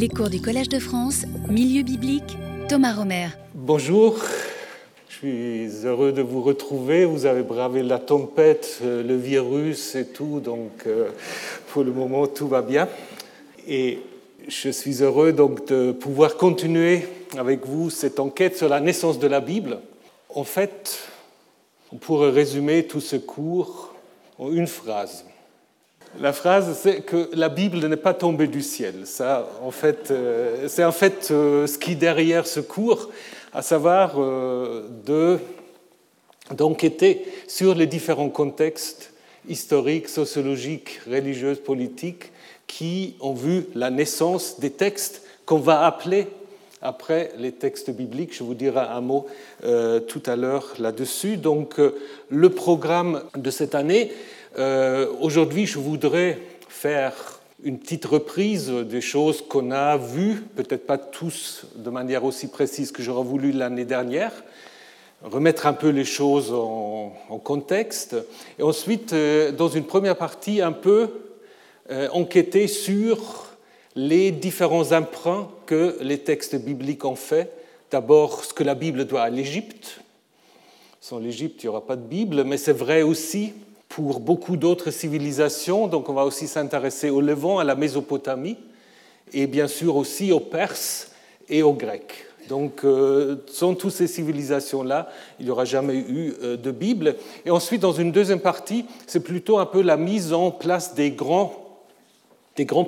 Les cours du Collège de France, Milieu biblique, Thomas Romer. Bonjour, je suis heureux de vous retrouver. Vous avez bravé la tempête, euh, le virus et tout, donc euh, pour le moment tout va bien. Et je suis heureux donc de pouvoir continuer avec vous cette enquête sur la naissance de la Bible. En fait, on pourrait résumer tout ce cours en une phrase. La phrase, c'est que la Bible n'est pas tombée du ciel. Ça, en fait, euh, c'est en fait euh, ce qui derrière ce cours, à savoir euh, de, d'enquêter sur les différents contextes historiques, sociologiques, religieux, politiques qui ont vu la naissance des textes qu'on va appeler après les textes bibliques. Je vous dirai un mot tout à l'heure là-dessus. Donc, le programme de cette année, euh, aujourd'hui, je voudrais faire une petite reprise des choses qu'on a vues, peut-être pas tous de manière aussi précise que j'aurais voulu l'année dernière, remettre un peu les choses en, contexte, et ensuite, euh, dans une première partie, un peu euh, enquêter sur les différents emprunts que les textes bibliques ont fait. D'abord, ce que la Bible doit à l'Égypte. Sans l'Égypte, il n'y aura pas de Bible, mais c'est vrai aussi pour beaucoup d'autres civilisations. Donc on va aussi s'intéresser au Levant, à la Mésopotamie, et bien sûr aussi aux Perses et aux Grecs. Donc, euh, sans toutes ces civilisations-là, il n'y aura jamais eu euh, de Bible. Et ensuite, dans une deuxième partie, c'est plutôt un peu la mise en place des grands,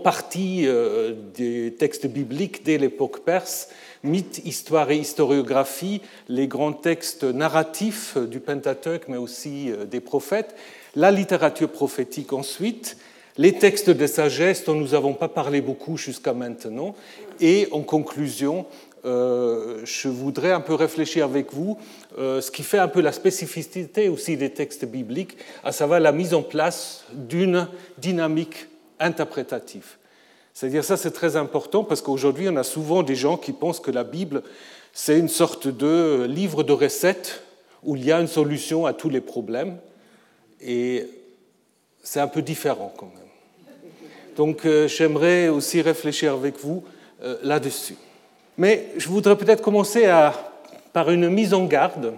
parties euh, des textes bibliques dès l'époque perse, mythes, histoire et historiographie, les grands textes narratifs du Pentateuque, mais aussi des prophètes, la littérature prophétique ensuite, les textes de sagesse dont nous n'avons pas parlé beaucoup jusqu'à maintenant, et en conclusion, euh, je voudrais un peu réfléchir avec vous euh, ce qui fait un peu la spécificité aussi des textes bibliques, à savoir la mise en place d'une dynamique interprétative. C'est-à-dire ça c'est très important parce qu'aujourd'hui on a souvent des gens qui pensent que la Bible c'est une sorte de livre de recettes où il y a une solution à tous les problèmes. Et c'est un peu différent quand même. Donc euh, j'aimerais aussi réfléchir avec vous euh, là-dessus. Mais je voudrais peut-être commencer par une mise en garde,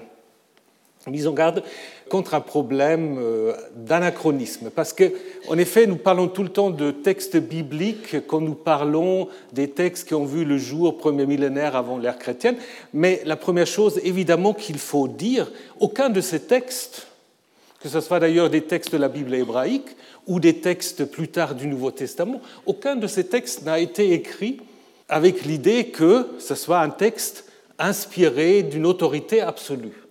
mise en garde contre un problème euh, d'anachronisme. Parce qu'en effet, nous parlons tout le temps de textes bibliques quand nous parlons des textes qui ont vu le jour au premier millénaire avant l'ère chrétienne. Mais la première chose, évidemment, qu'il faut dire, aucun de ces textes que ce soit d'ailleurs des textes de la Bible hébraïque ou des textes plus tard du Nouveau Testament, aucun de ces textes n'a été écrit avec l'idée que ce soit un texte inspiré d'une autorité absolue.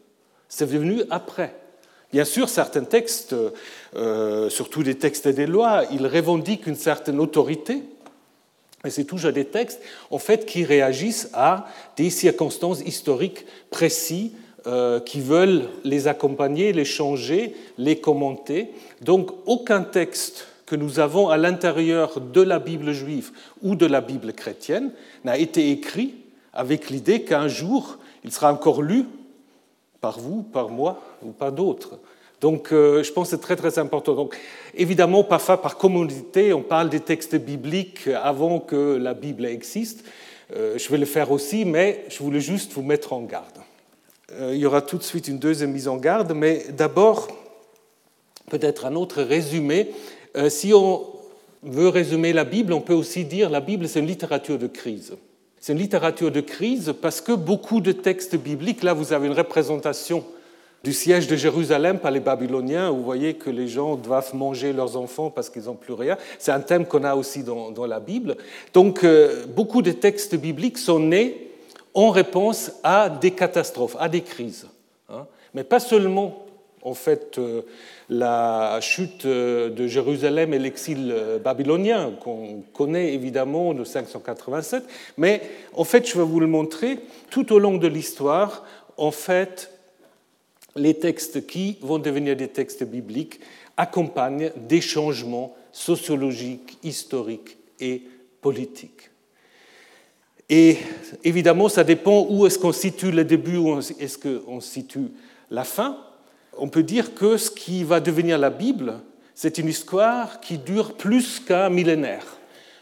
C'est venu après. Bien sûr, certains textes, euh, surtout des textes des lois, ils revendiquent une certaine autorité, mais c'est toujours des textes en fait qui réagissent à des circonstances historiques précises euh, qui veulent les accompagner, les changer, les commenter. Donc aucun texte que nous avons à l'intérieur de la Bible juive ou de la Bible chrétienne n'a été écrit avec l'idée qu'un jour il sera encore lu par vous, par moi ou par d'autres. Donc euh, je pense que c'est très très important. Donc évidemment, parfois par communauté, on parle des textes bibliques avant que la Bible existe. Euh, je vais le faire aussi, mais je voulais juste vous mettre en garde. Euh, il y aura tout de suite une deuxième mise en garde, mais d'abord, peut-être un autre résumé. Euh, si on veut résumer la Bible, on peut aussi dire la Bible, c'est une littérature de crise. C'est une littérature de crise parce que beaucoup de textes bibliques, là vous avez une représentation du siège de Jérusalem par les Babyloniens, où vous voyez que les gens doivent manger leurs enfants parce qu'ils n'ont plus rien. C'est un thème qu'on a aussi dans, la Bible. Donc euh, beaucoup de textes bibliques sont nés en réponse à des catastrophes, à des crises. Hein. Mais pas seulement, en fait, euh, la chute euh, de Jérusalem et l'exil euh, babylonien, qu'on connaît évidemment de 587, mais en fait, je vais vous le montrer, tout au long de l'histoire, en fait, les textes qui vont devenir des textes bibliques accompagnent des changements sociologiques, historiques et politiques. Et évidemment, ça dépend où est-ce qu'on situe le début, où est-ce qu'on situe la fin. On peut dire que ce qui va devenir la Bible, c'est une histoire qui dure plus qu'un millénaire,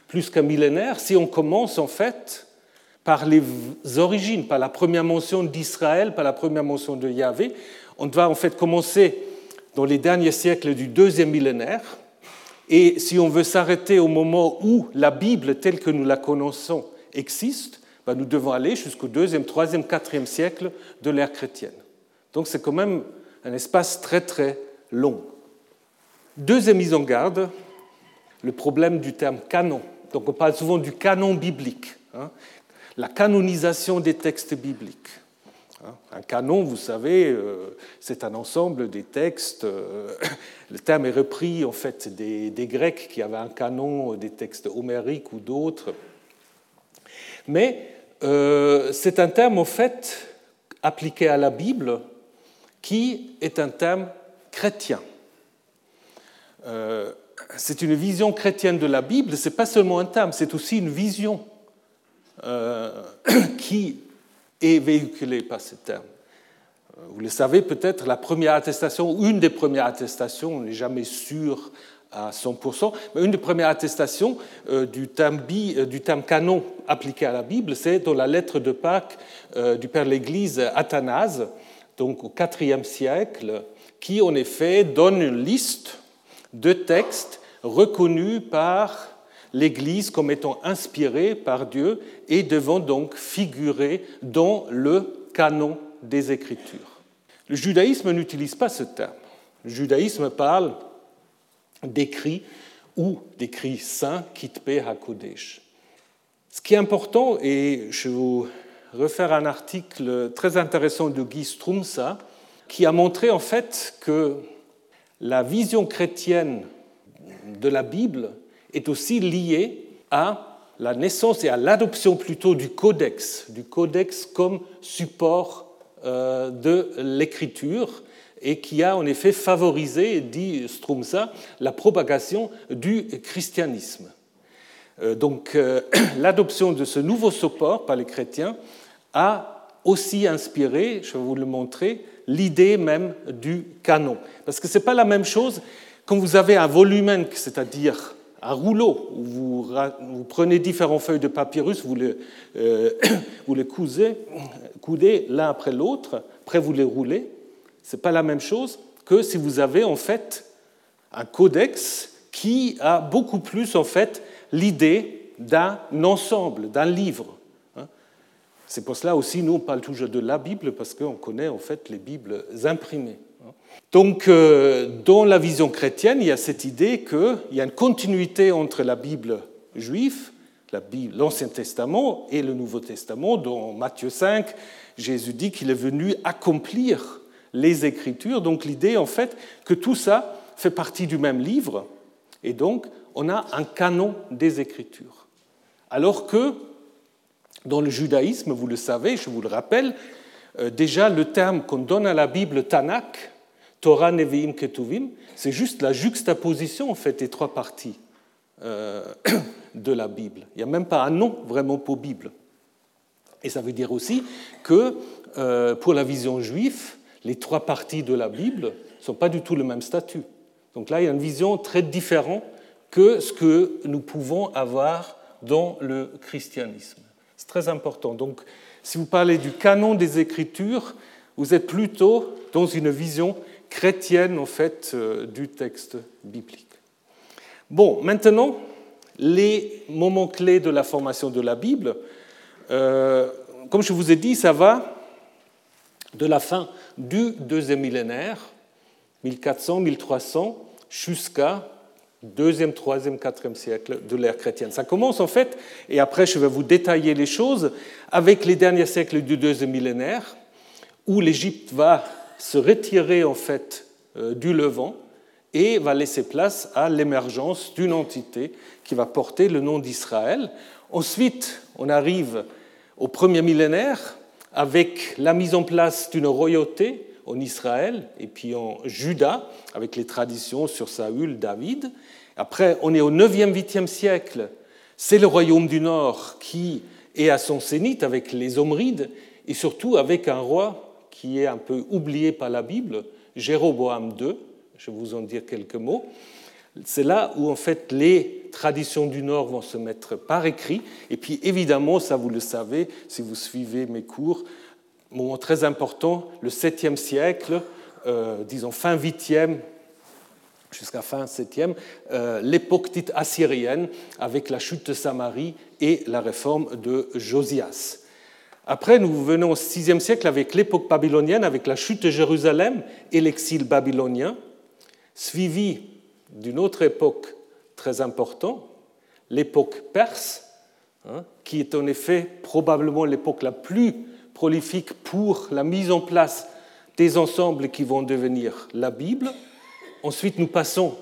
plus qu'un millénaire si on commence en fait par les origines, par la première mention d'Israël, par la première mention de Yahvé. On va en fait commencer dans les derniers siècles du deuxième millénaire. Et si on veut s'arrêter au moment où la Bible telle que nous la connaissons existe, ben nous devons aller jusqu'au deuxième, troisième, quatrième siècle de l'ère chrétienne. Donc c'est quand même un espace très très long. Deuxième mise en garde, le problème du terme canon. Donc on parle souvent du canon biblique, hein, la canonisation des textes bibliques. Hein. Un canon, vous savez, euh, c'est un ensemble des textes. Euh, le terme est repris en fait des, Grecs qui avaient un canon, des textes homériques ou d'autres. Mais euh, c'est un terme en fait appliqué à la Bible qui est un terme chrétien. c'est une vision chrétienne de la Bible, ce n'est pas seulement un terme, c'est aussi une vision qui est véhiculé par ce terme. Euh, vous le savez peut-être, la première attestation, une des premières attestations, on n'est jamais sûr à 100%, mais une des premières attestations euh, du terme, euh, du terme canon appliqué à la Bible, c'est dans la lettre de Pâques du Père l'Église Athanase, donc au IVe siècle, qui en effet donne une liste de textes reconnus par l'Église comme étant inspirée par Dieu et devant donc figurer dans le canon des Écritures. Le judaïsme n'utilise pas ce terme. Le judaïsme parle d'écrits ou d'écrits saints, kitpe hakodesh. Ce qui est important, et je vous refaire un article très intéressant de Guy Strumsa, qui a montré en fait que la vision chrétienne de la Bible est aussi lié à la naissance et à l'adoption plutôt du codex, du codex comme support euh, de l'écriture et qui a en effet favorisé, dit Strumsa, la propagation du christianisme. Euh, donc euh, l'adoption de ce nouveau support par les chrétiens a aussi inspiré, je vais vous le montrer, l'idée même du canon. Parce que ce n'est pas la même chose quand vous avez un volumen, c'est-à-dire un rouleau où vous, prenez différentes feuilles de papyrus, vous les, euh, vous les cousez, coudez l'un après l'autre, après vous les roulez. Ce n'est pas la même chose que si vous avez en fait un codex qui a beaucoup plus en fait l'idée d'un ensemble, d'un livre. Hein. C'est pour cela aussi nous on parle toujours de la Bible parce qu'on connaît en fait les Bibles imprimées. Donc, euh, dans la vision chrétienne, il y a cette idée qu'il y a une continuité entre la Bible juive, l'Ancien Testament et le Nouveau Testament. Dans Matthieu 5, Jésus dit qu'il est venu accomplir les Écritures. Donc, l'idée, en fait, que tout ça fait partie du même livre. Et donc, on a un canon des Écritures. Alors que, dans le judaïsme, vous le savez, je vous le rappelle, euh, déjà le terme qu'on donne à la Bible Tanakh, Torah, Nevi'im, Ketuvim, c'est juste la juxtaposition en fait des trois parties euh, de la Bible. Il n'y a même pas un nom vraiment pour Bible. Et ça veut dire aussi que euh, pour la vision juive, les trois parties de la Bible ne sont pas du tout le même statut. Donc là, il y a une vision très différente que ce que nous pouvons avoir dans le christianisme. C'est très important. Donc, si vous parlez du canon des Écritures, vous êtes plutôt dans une vision chrétienne en fait euh, du texte biblique. Bon, maintenant, les moments clés de la formation de la Bible, euh, comme je vous ai dit, ça va de la fin du deuxième millénaire, 1400-1300, jusqu'à deuxième, troisième, quatrième siècle de l'ère chrétienne. Ça commence en fait, et après je vais vous détailler les choses, avec les derniers siècles du deuxième millénaire, où l'Égypte va se retirer en fait euh, du Levant et va laisser place à l'émergence d'une entité qui va porter le nom d'Israël. Ensuite, on arrive au premier millénaire avec la mise en place d'une royauté en Israël et puis en Juda, avec les traditions sur Saül, David. Après, on est au 9e, 8e siècle. C'est le royaume du Nord qui est à son zénith avec les Omrides et surtout avec un roi qui est un peu oublié par la Bible, Jéroboam II, je vais vous en dire quelques mots. C'est là où en fait les traditions du Nord vont se mettre par écrit. Et puis évidemment, ça vous le savez, si vous suivez mes cours, moment très important, le 7e siècle, euh, disons fin 8e jusqu'à fin 7e, euh, l'époque dite assyrienne avec la chute de Samarie et la réforme de Josias. Après, nous venons au 6e siècle avec l'époque babylonienne, avec la chute de Jérusalem et l'exil babylonien, suivi d'une autre époque très importante, l'époque perse, hein, qui est en effet probablement l'époque la plus prolifique pour la mise en place des ensembles qui vont devenir la Bible. Ensuite, nous passons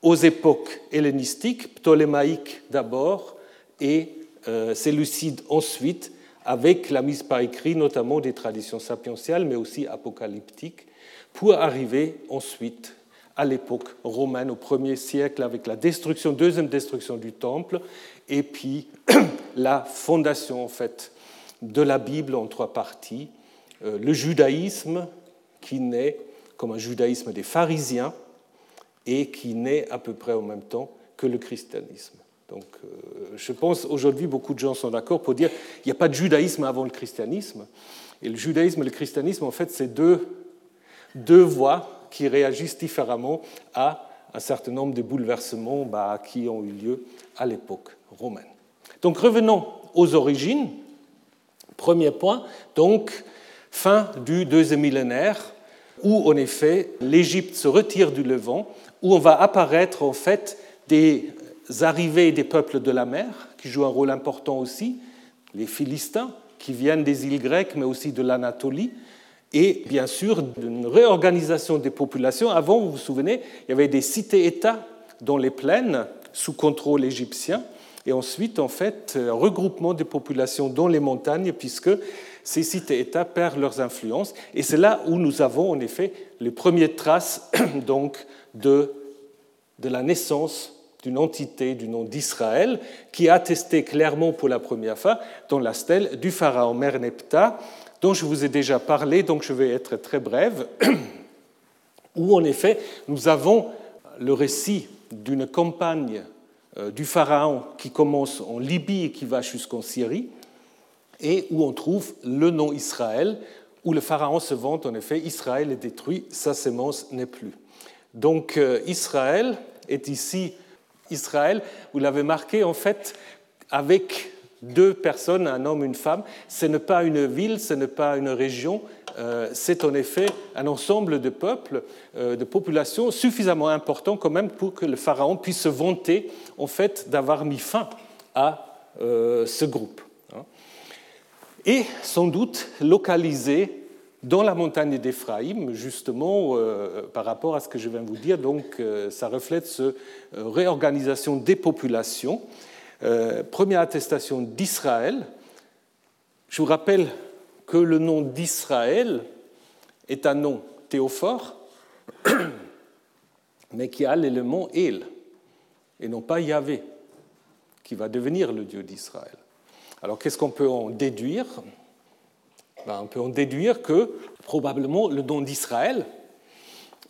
aux époques hellénistiques, ptolémaïques d'abord et euh, séleucides ensuite, avec la mise par écrit notamment des traditions sapientiales, mais aussi apocalyptiques, pour arriver ensuite à l'époque romaine, au premier siècle, avec la destruction, deuxième destruction du temple, et puis la fondation en fait de la Bible en trois parties. Euh, le judaïsme, qui naît comme un judaïsme des pharisiens et qui naît à peu près en même temps que le christianisme. Donc, euh, je pense aujourd'hui beaucoup de gens sont d'accord pour dire qu'il n'y a pas de judaïsme avant le christianisme. Et le judaïsme et le christianisme, en fait, c'est deux, deux voies qui réagissent différemment à un certain nombre de bouleversements bah, qui ont eu lieu à l'époque romaine. Donc revenons aux origines. Premier point, donc fin du deuxième millénaire, où en effet l'Égypte se retire du Levant, où on va apparaître en fait des arrivées des peuples de la mer, qui jouent un rôle important aussi, les Philistins, qui viennent des îles grecques, mais aussi de l'Anatolie, et bien sûr d'une réorganisation des populations. Avant, vous vous souvenez, il y avait des cités-États dans les plaines sous contrôle égyptien, et ensuite, en fait, un regroupement des populations dans les montagnes, puisque ces cités-États perdent leurs influences. Et c'est là où nous avons, en effet, les premières traces donc, de, de la naissance d'une entité du nom d'Israël, qui est attestée clairement pour la première fois dans la stèle du pharaon Merneptah, dont je vous ai déjà parlé, donc je vais être très brève, où en effet nous avons le récit d'une campagne euh, du pharaon qui commence en Libye et qui va jusqu'en Syrie, et où on trouve le nom Israël, où le pharaon se vante en effet, Israël est détruit, sa sémence n'est plus. Donc euh, Israël est ici, Israël, vous l'avez marqué en fait avec deux personnes, un homme, une femme. Ce n'est pas une ville, ce n'est pas une région, euh, c'est en effet un ensemble de peuples, euh, de populations suffisamment important quand même pour que le pharaon puisse se vanter en fait d'avoir mis fin à euh, ce groupe. Hein. Et sans doute localisé dans la montagne d'Éphraïm, justement, par rapport à ce que je viens de vous dire, donc ça reflète cette réorganisation des populations euh, première attestation d'Israël. Je vous rappelle que le nom d'Israël est un nom théophore, mais qui a l'élément El, et non pas Yahvé, qui va devenir le Dieu d'Israël. Alors qu'est-ce qu'on peut en déduire? Ben, On peut en déduire que probablement le nom d'Israël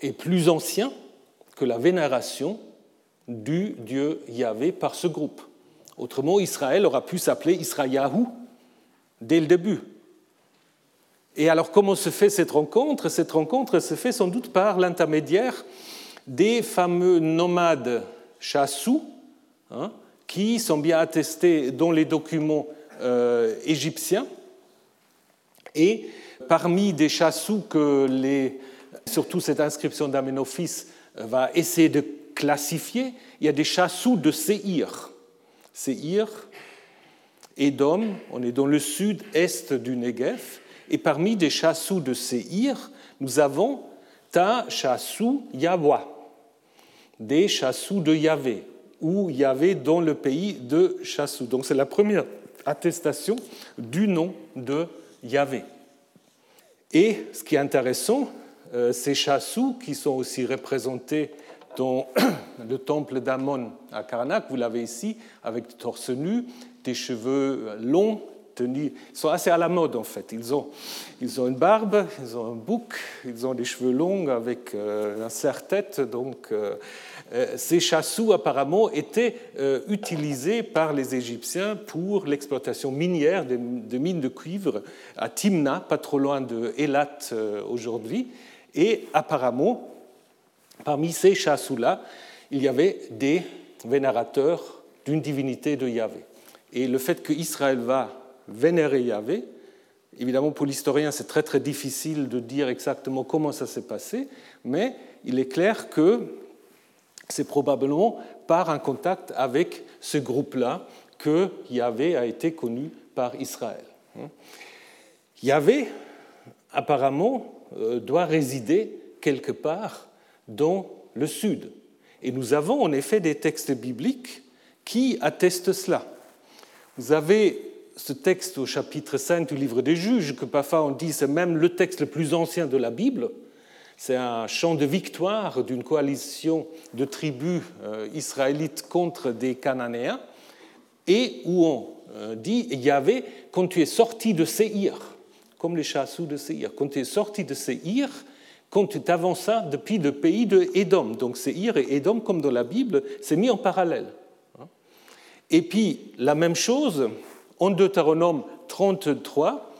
est plus ancien que la vénération du Dieu Yahvé par ce groupe. Autrement, Israël aura pu s'appeler Israël dès le début. Et alors, comment se fait cette rencontre? Cette rencontre se fait sans doute par l'intermédiaire des fameux nomades chassous, hein, qui sont bien attestés dans les documents euh, égyptiens. Et parmi des chassous que les, surtout cette inscription d'Amenophis va essayer de classifier, il y a des chassous de Séhir. Séhir, Édom, on est dans le sud-est du Negev, et parmi des chassous de Séhir, nous avons Ta chassou Yahwa, des chassous de Yahvé, ou Yahvé dans le pays de chassou. Donc c'est la première attestation du nom de Yahvé. Et ce qui est intéressant, euh, ces chassous qui sont aussi représentés dans le temple d'Amon à Karnak, vous l'avez ici, avec torse nu, des cheveux longs, tenue, ils sont assez à la mode en fait. Ils ont, ils ont une barbe, ils ont un bouc, ils ont des cheveux longs avec euh, un serre-tête. Donc, euh, euh, ces chassous apparemment étaient utilisés par les Égyptiens pour l'exploitation minière de, de, mines de cuivre à Timna, pas trop loin de Elat aujourd'hui. Et apparemment, parmi ces chassous-là, il y avait des vénérateurs d'une divinité de Yahvé. Et le fait qu'Israël va vénérer Yahvé, évidemment pour l'historien c'est très très difficile de dire exactement comment ça s'est passé, mais il est clair que c'est probablement par un contact avec ce groupe-là que Yahvé a été connu par Israël. Yahvé, apparemment, euh, doit résider quelque part dans le sud. Et nous avons en effet des textes bibliques qui attestent cela. Vous avez ce texte au chapitre 5 du livre des juges, que parfois on dit c'est même le texte le plus ancien de la Bible. C'est un chant de victoire d'une coalition de tribus euh, israélites contre des Cananéens, et où on euh, dit Yahvé, quand tu es sorti de Séhir, comme les chassous de Séhir, quand tu es sorti de Séhir, quand tu t'avanças depuis le pays de Édom. Donc Séhir et Édom, comme dans la Bible, c'est mis en parallèle. Et puis, la même chose, en Deutéronome 33,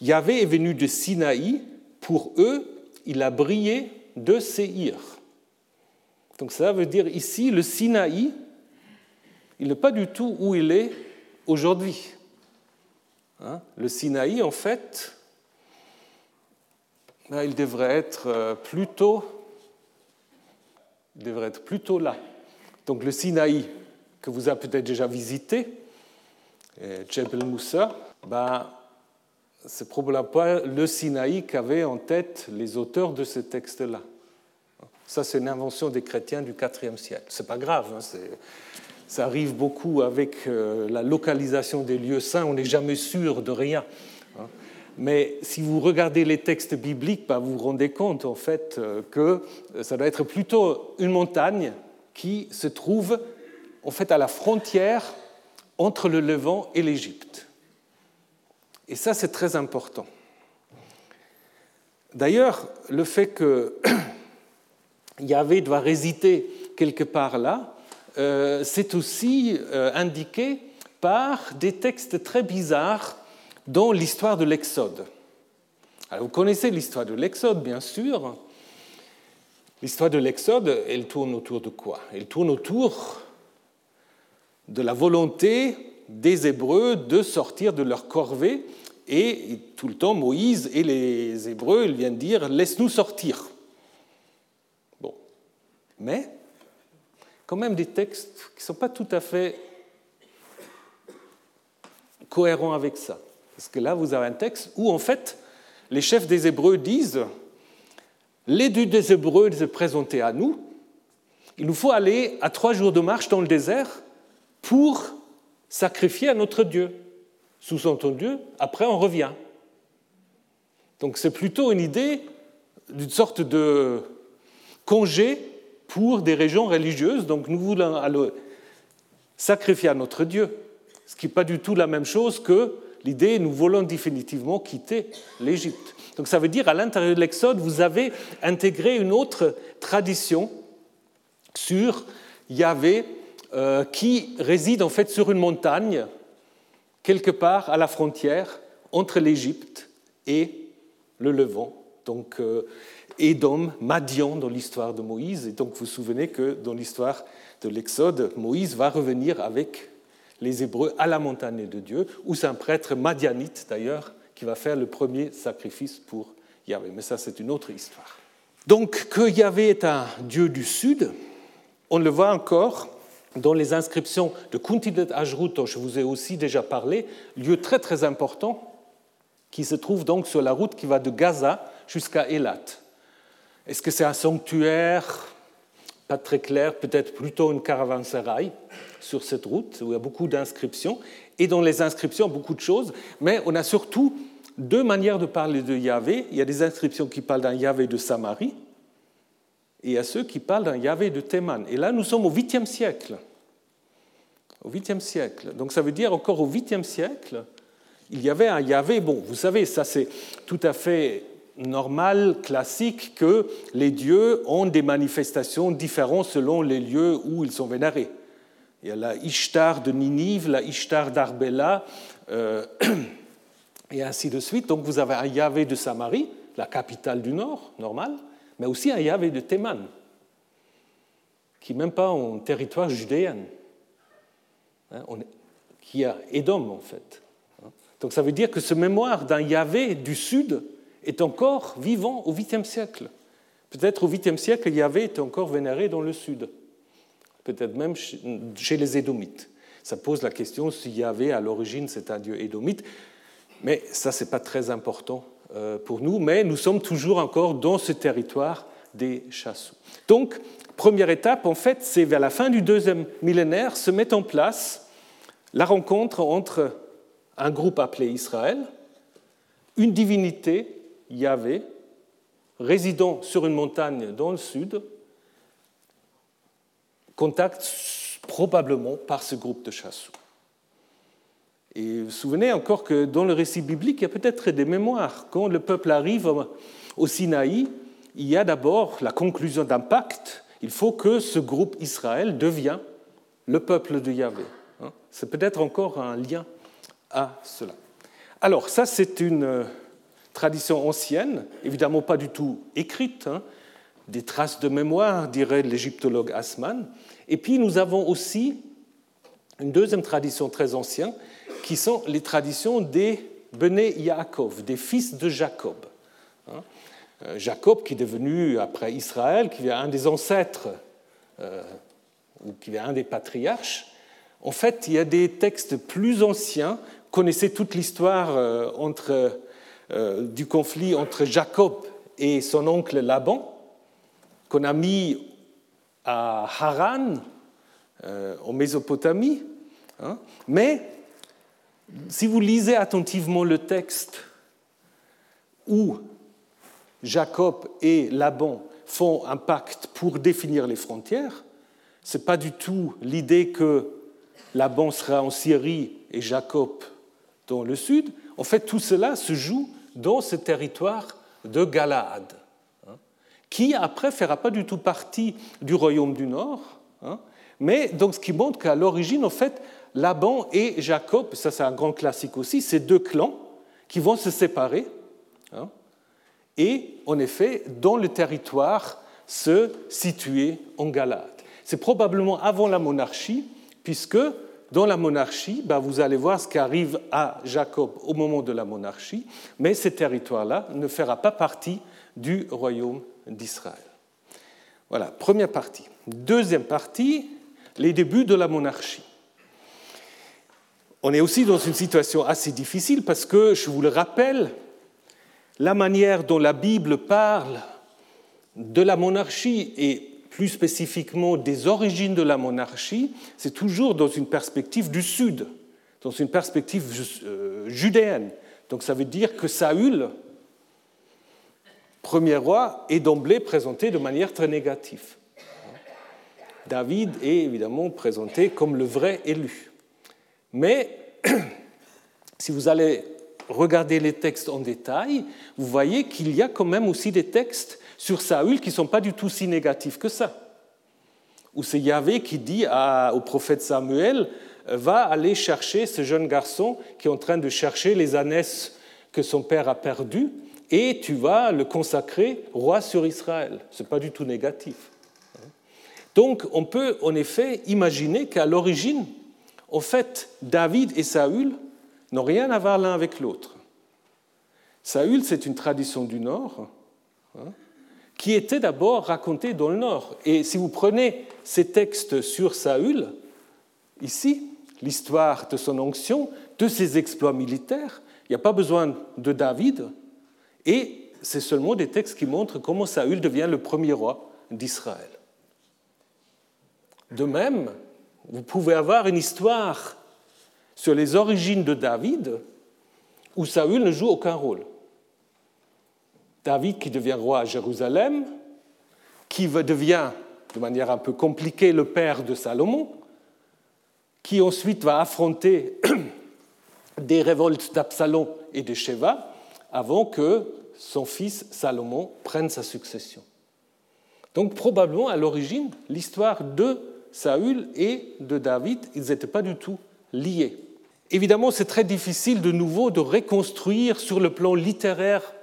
Yahvé est venu de Sinaï, pour eux, il a brillé de Séhir. Donc ça veut dire ici, le Sinaï, il n'est pas du tout où il est aujourd'hui. Hein? le Sinaï, en fait, il devrait être euh, plutôt, devrait être plutôt là. Donc le Sinaï, que vous avez peut-être déjà visité, Djebel Moussa, ben, c'est probablement pas le Sinaï qu'avaient en tête les auteurs de ce texte-là. Ça, c'est une invention des chrétiens du IVe siècle. C'est pas grave, hein, ça arrive beaucoup avec euh, la localisation des lieux saints, on n'est jamais sûr de rien. Mais si vous regardez les textes bibliques, ben, vous vous rendez compte en fait euh, que ça doit être plutôt une montagne qui se trouve en fait à la frontière entre le Levant et l'Égypte. Et ça, c'est très important. D'ailleurs, le fait que Yahvé doit résider quelque part là, euh, c'est aussi euh, indiqué par des textes très bizarres dans l'histoire de l'Exode. vous connaissez l'histoire de l'Exode, bien sûr. L'histoire de l'Exode, elle tourne autour de quoi? Elle tourne autour de la volonté des Hébreux de sortir de leur corvée. Et tout le temps, Moïse et les Hébreux, ils viennent dire Laisse-nous sortir. Bon. Mais, quand même, des textes qui ne sont pas tout à fait cohérents avec ça. Parce que là, vous avez un texte où, en fait, les chefs des Hébreux disent Les dieux des Hébreux se présentaient à nous. Il nous faut aller à trois jours de marche dans le désert pour sacrifier à notre Dieu. Sous-entendu, après on revient. Donc c'est plutôt une idée d'une sorte de congé pour des régions religieuses. Donc nous voulons sacrifier à notre Dieu, ce qui n'est pas du tout la même chose que l'idée nous voulons définitivement quitter l'Égypte. Donc ça veut dire à l'intérieur de l'Exode, vous avez intégré une autre tradition sur Yahvé euh, qui réside en fait sur une montagne, quelque part à la frontière entre l'Égypte et le Levant. Donc euh, Édom, Madian dans l'histoire de Moïse. Et donc vous vous souvenez que dans l'histoire de l'Exode, Moïse va revenir avec les Hébreux à la montagne de Dieu, où c'est un prêtre madianite d'ailleurs qui va faire le premier sacrifice pour Yahvé. Mais ça, c'est une autre histoire. Donc que Yahvé est un Dieu du Sud, on le voit encore dans les inscriptions de Kuntidet Ajrut, dont je vous ai aussi déjà parlé, lieu très très important, qui se trouve donc sur la route qui va de Gaza jusqu'à Elat. Est-ce que c'est un sanctuaire? Pas très clair, peut-être plutôt une caravansérail sur cette route, où il y a beaucoup d'inscriptions, et dans les inscriptions, beaucoup de choses, mais on a surtout deux manières de parler de Yahvé. Il y a des inscriptions qui parlent d'un Yahvé de Samarie, et à ceux qui parlent d'un Yahvé de Théman. Et là, nous sommes au 8e siècle. Au 8e siècle. Donc ça veut dire encore au 8e siècle, il y avait un Yahvé. Bon, vous savez, ça c'est tout à fait normal, classique, que les dieux ont des manifestations différentes selon les lieux où ils sont vénérés. Il y a la Ishtar de Ninive, la Ishtar d'Arbela, euh, et ainsi de suite. Donc vous avez un Yahvé de Samarie, la capitale du Nord, normal, mais aussi un Yahvé de Théman, qui n'est même pas en territoire judéen, hein, qui a Édom en fait. Hein. Donc ça veut dire que ce mémoire d'un Yahvé du Sud est encore vivant au 8e siècle. Peut-être au 8e siècle, Yahvé était encore vénéré dans le Sud, peut-être même chez les Édomites. Ça pose la question si Yahvé, à l'origine, c'est un dieu édomite. Mais ça, ce n'est pas très important euh, pour nous, mais nous sommes toujours encore dans ce territoire des chassous. Donc, première étape, en fait, c'est vers la fin du deuxième millénaire, se met en place la rencontre entre un groupe appelé Israël, une divinité, Yahvé, résidant sur une montagne dans le sud, contact probablement par ce groupe de chassous. Et vous vous souvenez encore que dans le récit biblique, il y a peut-être des mémoires. Quand le peuple arrive au Sinaï, il y a d'abord la conclusion d'un pacte. Il faut que ce groupe Israël devienne le peuple de Yahvé. Hein. C'est peut-être encore un lien à cela. Alors, ça, c'est une euh, tradition ancienne, évidemment pas du tout écrite, hein. Des traces de mémoire, dirait l'égyptologue Asman. Et puis, nous avons aussi une deuxième tradition très ancienne, qui sont les traditions des Bené Yaakov, des fils de Jacob. Hein? Euh, Jacob qui est devenu, après Israël, qui est un des ancêtres, euh, ou qui est un des patriarches, en fait, il y a des textes plus anciens. Vous connaissez toute l'histoire euh, du conflit entre Jacob et son oncle Laban, qu'on a mis à Haran, en Mésopotamie. Hein. Mais si vous lisez attentivement le texte où Jacob et Laban font un pacte pour définir les frontières, ce n'est pas du tout l'idée que Laban sera en Syrie et Jacob dans le sud. En fait, tout cela se joue dans ce territoire de Galaad, qui après ne fera pas du tout partie du royaume du Nord, hein, mais donc ce qui montre qu'à l'origine, en fait, Laban et Jacob, ça c'est un grand classique aussi, ces deux clans qui vont se séparer hein, et en effet dans le territoire se situer en Galate. C'est probablement avant la monarchie, puisque dans la monarchie, ben, vous allez voir ce qui arrive à Jacob au moment de la monarchie, mais ce territoire-là ne fera pas partie du royaume d'Israël. Voilà, première partie. Deuxième partie, les débuts de la monarchie on est aussi dans une situation assez difficile parce que, je vous le rappelle, la manière dont la Bible parle de la monarchie et plus spécifiquement des origines de la monarchie, c'est toujours dans une perspective du Sud, dans une perspective euh, judéenne. Donc ça veut dire que Saül, premier roi, est d'emblée présenté de manière très négative. David est évidemment présenté comme le vrai élu. Mais si vous allez regarder les textes en détail, vous voyez qu'il y a quand même aussi des textes sur Saül qui ne sont pas du tout si négatifs que ça. Où c'est Yahvé qui dit au prophète Samuel, va aller chercher ce jeune garçon qui est en train de chercher les ânesses que son père a perdues, et tu vas le consacrer roi sur Israël. Ce n'est pas du tout négatif. Donc on peut en effet imaginer qu'à l'origine, au fait, David et Saül n'ont rien à voir l'un avec l'autre. Saül, c'est une tradition du Nord hein, qui était d'abord racontée dans le Nord. Et si vous prenez ces textes sur Saül, ici, l'histoire de son onction, de ses exploits militaires, il n'y a pas besoin de David, et c'est seulement des textes qui montrent comment Saül devient le premier roi d'Israël. De même, vous pouvez avoir une histoire sur les origines de David où Saül ne joue aucun rôle. David qui devient roi à Jérusalem, qui devient de manière un peu compliquée le père de Salomon, qui ensuite va affronter des révoltes d'Absalom et de Sheva avant que son fils Salomon prenne sa succession. Donc probablement à l'origine, l'histoire de Saül et de David, ils n'étaient pas du tout liés. Évidemment, c'est très difficile de nouveau de reconstruire sur le plan littéraire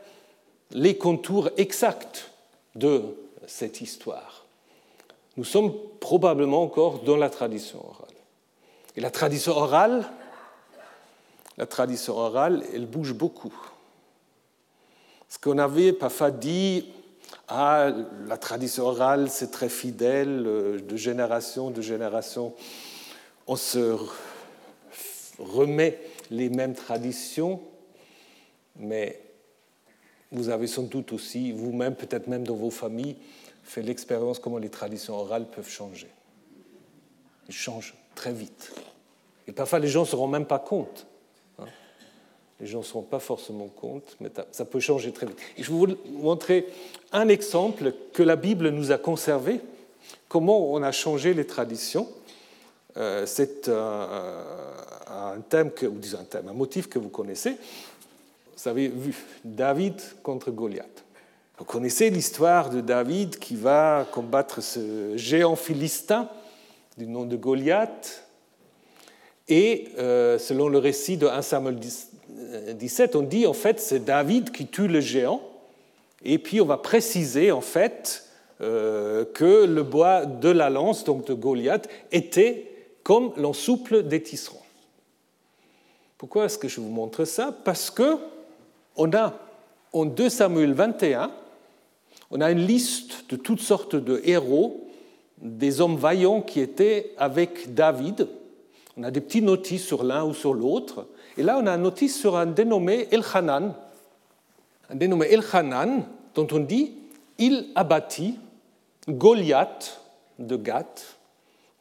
les contours exacts de cette histoire. Nous sommes probablement encore dans la tradition orale. Et la tradition orale, la tradition orale, elle bouge beaucoup. Ce qu'on avait parfois dit, ah, la tradition orale, c'est très fidèle, euh, de génération en génération, on se remet les mêmes traditions, mais vous avez sans doute aussi, vous-même, peut-être même dans vos familles, fait l'expérience comment les traditions orales peuvent changer. Ils changent très vite. Et parfois, les gens ne se rendent même pas compte. Les gens ne se rendent pas forcément compte, mais ça peut changer très vite. Je vais vous montrer un exemple que la Bible nous a conservé, comment on a changé les traditions. Euh, c'est un thème, ou disons un thème, un motif que vous connaissez. Vous avez vu David contre Goliath. Vous connaissez l'histoire de David qui va combattre ce géant philistin du nom de Goliath. Et euh, selon le récit de 1 Samuel 17, on dit en fait c'est David qui tue le géant. Et puis on va préciser en fait euh, que le bois de la lance, donc de Goliath, était comme l'ensouple des tisserands. Pourquoi est-ce que je vous montre ça? Parce que on a en 2 Samuel 21, on a une liste de toutes sortes de héros, des hommes vaillants qui étaient avec David. On a des petits notices sur l'un ou sur l'autre. Et là, on a une notice sur un dénommé Elchanan. Un dénommé Elchanan, dont on dit il abattit Goliath de Gath,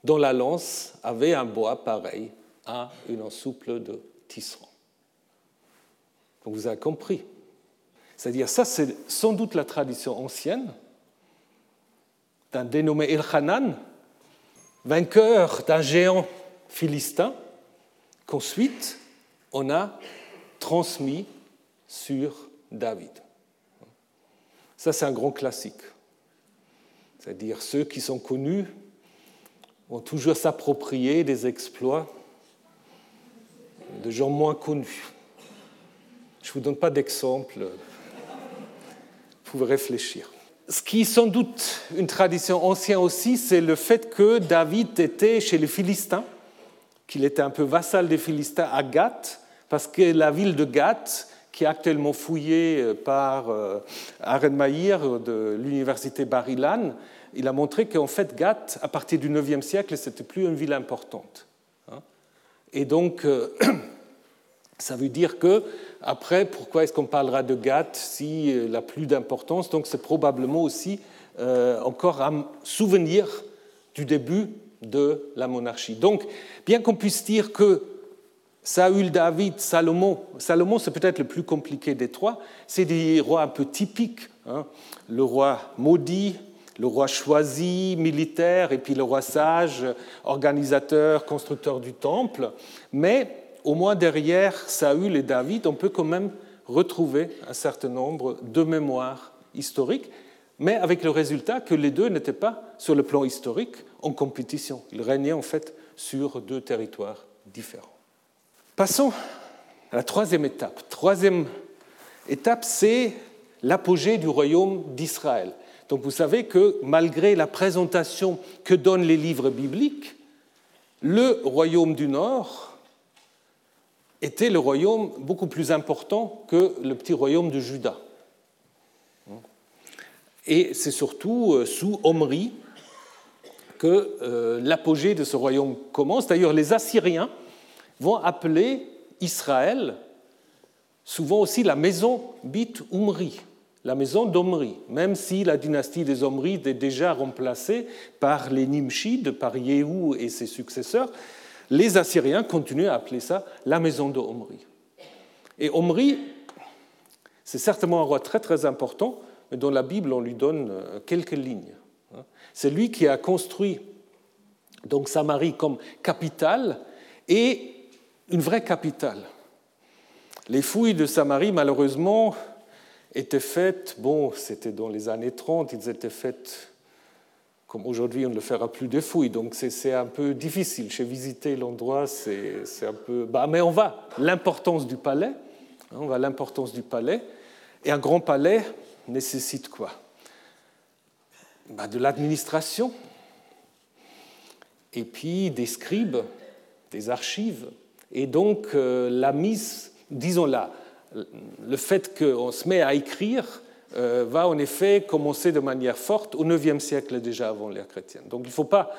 dont la lance avait un bois pareil à une ensouple de tisserand vous avez compris. C'est-à-dire, ça, c'est sans doute la tradition ancienne d'un dénommé Elchanan, vainqueur d'un géant philistin, qu'ensuite on a transmis sur David. Ça, c'est un grand classique. C'est-à-dire, ceux qui sont connus vont toujours s'approprier des exploits de gens moins connus. Je ne vous donne pas d'exemple. Vous pouvez réfléchir. Ce qui est sans doute une tradition ancienne aussi, c'est le fait que David était chez les Philistins, qu'il était un peu vassal des Philistins à Gath, parce que la ville de Gath, qui est actuellement fouillée par euh, Aaron Mahir de l'université Barilan, il a montré qu'en fait Gath, à partir du IXe siècle, c'était plus une ville importante. Hein. Et donc, euh, ça veut dire que après, pourquoi est-ce qu'on parlera de Gath si euh, la plus d'importance? Donc c'est probablement aussi euh, encore un souvenir du début de la monarchie. Donc, bien qu'on puisse dire que Saül, David, Salomon, Salomon c'est peut-être le plus compliqué des trois, c'est des rois un peu typiques. Hein. le roi maudit, le roi choisi, militaire, et puis le roi sage, organisateur, constructeur du temple. Mais au moins derrière Saül et David, on peut quand même retrouver un certain nombre de mémoires historiques, mais avec le résultat que les deux n'étaient pas, sur le plan historique, en compétition. Ils régnaient en fait sur deux territoires différents. Passons à la troisième étape. Troisième étape, c'est l'apogée du royaume d'Israël. Donc vous savez que malgré la présentation que donnent les livres bibliques, le royaume du Nord était le royaume beaucoup plus important que le petit royaume de Juda. Et c'est surtout euh, sous Omri que euh, l'apogée de ce royaume commence. D'ailleurs, les Assyriens vont appeler Israël souvent aussi la maison Bit Umri, la maison d'Omri, même si la dynastie des Omrides est déjà remplacée par les Nimshides, par Yehou et ses successeurs les Assyriens continuent à appeler ça la maison de Omri. Et Omri, c'est certainement un roi très très important, mais dans la Bible on lui donne euh, quelques lignes. Hein. C'est lui qui a construit donc Samarie comme capitale et une vraie capitale. Les fouilles de Samarie, malheureusement, étaient faites, bon, c'était dans les années 30, ils étaient faites comme aujourd'hui on ne le fera plus de fouilles, donc c'est un peu difficile. Chez visiter l'endroit, c'est un peu... Bah, mais on va, l'importance du palais, hein, on va l'importance du palais, et un grand palais nécessite quoi? Bah, De l'administration, et puis des scribes, des archives, et donc euh, la mise, disons là, le fait qu'on se met à écrire euh, va en effet commencer de manière forte au IXe siècle déjà avant l'ère chrétienne. Donc il ne faut pas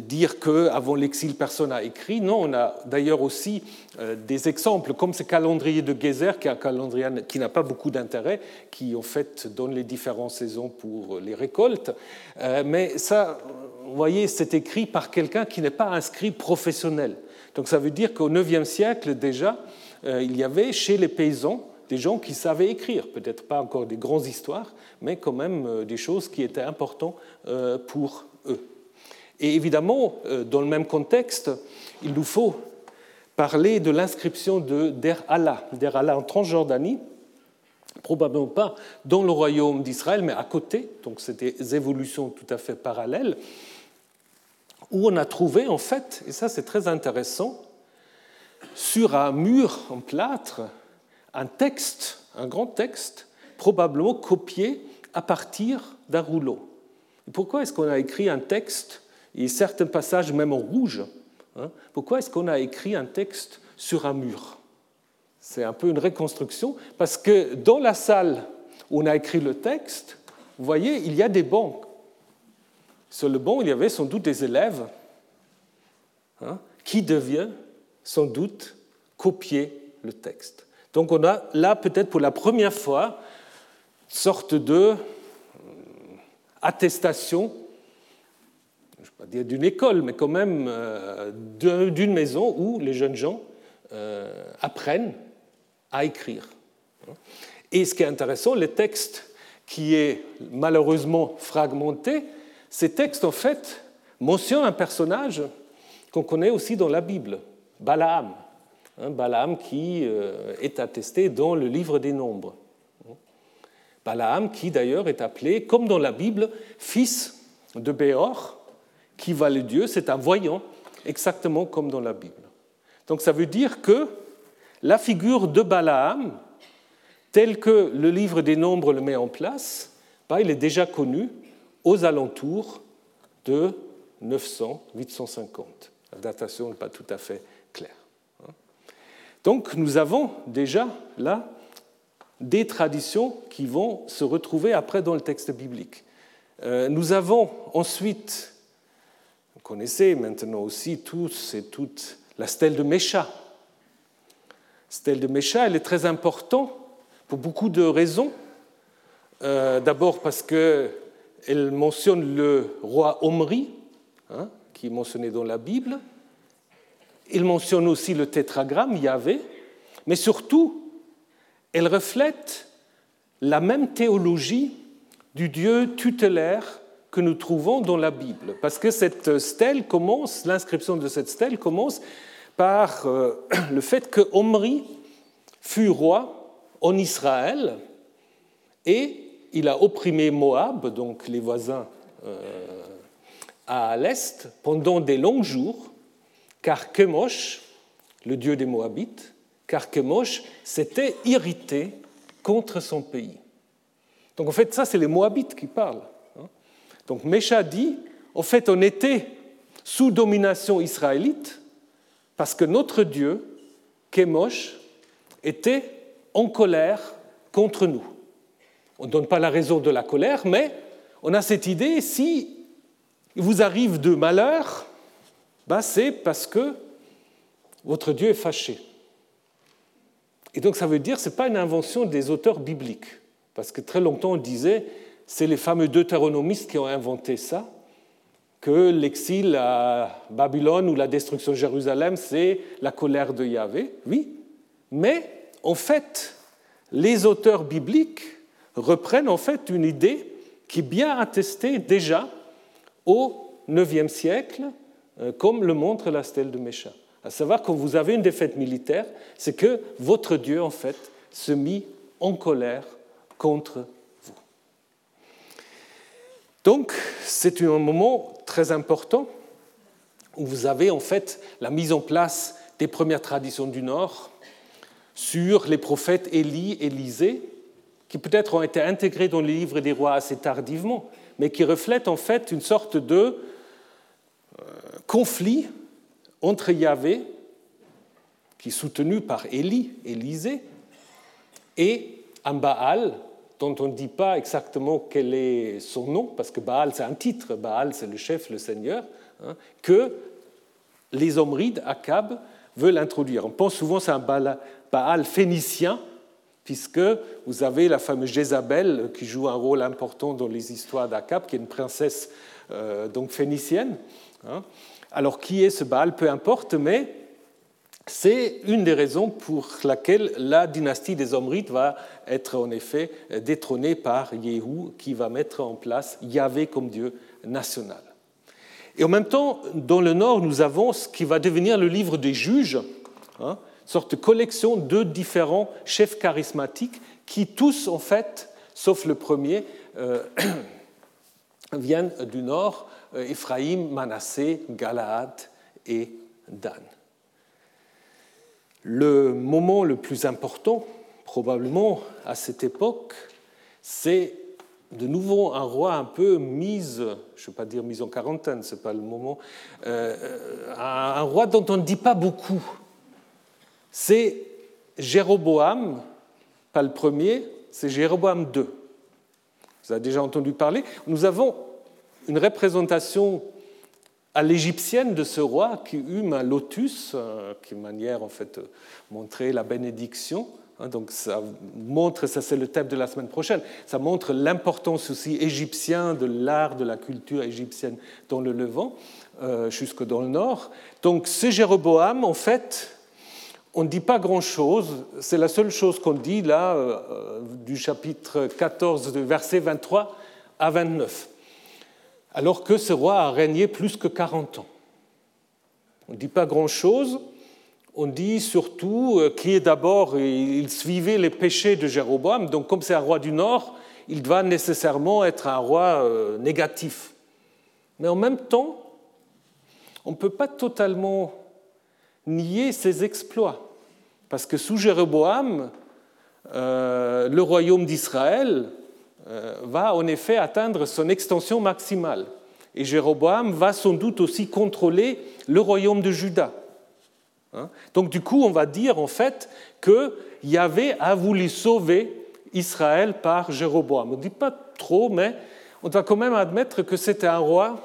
dire qu'avant l'exil, personne n'a écrit. Non, on a d'ailleurs aussi euh, des exemples, comme ce calendrier de Gézer, qui est un calendrier qui n'a pas beaucoup d'intérêt, qui en fait donne les différentes saisons pour les récoltes. Euh, mais ça, vous voyez, c'est écrit par quelqu'un qui n'est pas inscrit professionnel. Donc ça veut dire qu'au IXe siècle déjà, il y avait chez les paysans des gens qui savaient écrire, peut-être pas encore des grandes histoires, mais quand même euh, des choses qui étaient importantes euh, pour eux. Et évidemment, euh, dans le même contexte, il nous faut parler de l'inscription de Der Allah, Der Allah en Transjordanie, probablement pas dans le royaume d'Israël, mais à côté, donc c'est des évolutions tout à fait parallèles, où on a trouvé en fait, et ça c'est très intéressant, sur un mur en plâtre, un texte, un grand texte, probablement copié à partir d'un rouleau. pourquoi est-ce qu'on a écrit un texte, et certains passages même en rouge hein, Pourquoi est-ce qu'on a écrit un texte sur un mur? C'est un peu une reconstruction, parce que dans la salle où on a écrit le texte, vous voyez, il y a des bancs. Sur le banc, il y avait sans doute des élèves hein, qui devaient sans doute copier le texte. Donc on a là peut-être pour la première fois une sorte de euh, attestation, vais pas dire d'une école, mais quand même euh, d'une maison où les jeunes gens euh, apprennent à écrire. Et ce qui est intéressant, le texte qui est malheureusement fragmenté, ces textes en fait mentionnent un personnage qu'on connaît aussi dans la Bible, Balaam. Hein, Balaam qui euh, est attesté dans le livre des Nombres. Balaam qui d'ailleurs est appelé, comme dans la Bible, fils de Béor, qui va le Dieu, c'est un voyant, exactement comme dans la Bible. Donc ça veut dire que la figure de Balaam, telle que le livre des Nombres le met en place, bah, il est déjà connu aux alentours de 900-850. La datation n'est pas tout à fait claire. Donc nous avons déjà là des traditions qui vont se retrouver après dans le texte biblique. Euh, nous avons ensuite, connaissez maintenant aussi tous et toutes la stèle de Mécha. Stèle de Mécha, elle est très importante pour beaucoup de raisons. Euh, d'abord parce qu'elle mentionne le roi Omri, hein, qui est mentionné dans la Bible. Il mentionne aussi le tétragramme, Yahvé, mais surtout, elle reflète la même théologie du Dieu tutélaire que nous trouvons dans la Bible. Parce que cette stèle commence, l'inscription de cette stèle commence par euh, le fait que Omri fut roi en Israël et il a opprimé Moab, donc les voisins euh, à l'est, pendant des longs jours car Kemosh, le dieu des Moabites, car Kemosh s'était irrité contre son pays. Donc en fait, ça, c'est les Moabites qui parlent. Donc Mesha dit, en fait, on était sous domination israélite parce que notre Dieu, Kemosh, était en colère contre nous. On ne donne pas la raison de la colère, mais on a cette idée, si vous arrive de malheur, bah, c'est parce que votre Dieu est fâché. Et donc ça veut dire que ce n'est pas une invention des auteurs bibliques, parce que très longtemps on disait, c'est les fameux deutéronomistes qui ont inventé ça, que l'exil à Babylone ou la destruction de Jérusalem, c'est la colère de Yahvé, oui, mais en fait, les auteurs bibliques reprennent en fait une idée qui est bien attestée déjà au IXe siècle euh, comme le montre la stèle de Mécha. à savoir quand vous avez une défaite militaire, c'est que votre Dieu, en fait, se mit en colère contre. Donc, c'est un moment très important où vous avez en fait la mise en place des premières traditions du Nord sur les prophètes Élie, Élisée, qui peut-être ont été intégrés dans les livres des rois assez tardivement, mais qui reflètent en fait une sorte de euh, conflit entre Yahvé, qui est soutenu par Élie, Élisée, et un Baal, dont on ne dit pas exactement quel est son nom, parce que Baal c'est un titre, Baal c'est le chef, le seigneur, hein, que les Omrides, Akab, veulent introduire. On pense souvent c'est un Baal phénicien, puisque vous avez la fameuse Jézabel qui joue un rôle important dans les histoires d'Akab, qui est une princesse euh, donc phénicienne. Hein. Alors qui est ce Baal? Peu importe, mais c'est une des raisons pour laquelle la dynastie des Omrides va être en effet détrônée par Yéhou, qui va mettre en place Yahvé comme Dieu national. Et en même temps, dans le nord, nous avons ce qui va devenir le livre des juges, hein, sorte de collection de différents chefs charismatiques qui tous, en fait, sauf le premier, euh, viennent du nord, euh, Ephraïm, Manassé, Galaad et Dan. Le moment le plus important, probablement à cette époque, c'est de nouveau un roi un peu mis, je ne vais pas dire mis en quarantaine, ce n'est pas le moment, euh, un roi dont on ne dit pas beaucoup. C'est Jéroboam, pas le premier, c'est Jéroboam II. Vous avez déjà entendu parler. Nous avons une représentation à l'égyptienne de ce roi qui eut un lotus, euh, qui manière en fait de montrer la bénédiction. Hein, donc ça montre, ça c'est le thème de la semaine prochaine, ça montre l'importance aussi égyptienne de l'art, de la culture égyptienne dans le Levant, euh, jusque dans le nord. Donc ce Jéroboam, en fait, on ne dit pas grand-chose, c'est la seule chose qu'on dit là euh, du chapitre 14, verset 23 à 29, alors que ce roi a régné plus que 40 ans. On ne dit pas grand-chose, on dit surtout euh, qu'il est d'abord, il suivait les péchés de Jéroboam, donc comme c'est un roi du Nord, il doit nécessairement être un roi négatif. Mais en même temps, on ne peut pas totalement nier ses exploits. Parce que sous Jéroboam, euh, le royaume d'Israël euh, va en effet atteindre son extension maximale. Et Jéroboam va sans doute aussi contrôler le royaume de Juda. Hein? Donc du coup, on va dire en fait que Yahvé a voulu sauver Israël par Jéroboam. On ne dit pas trop, mais on doit quand même admettre que c'était un roi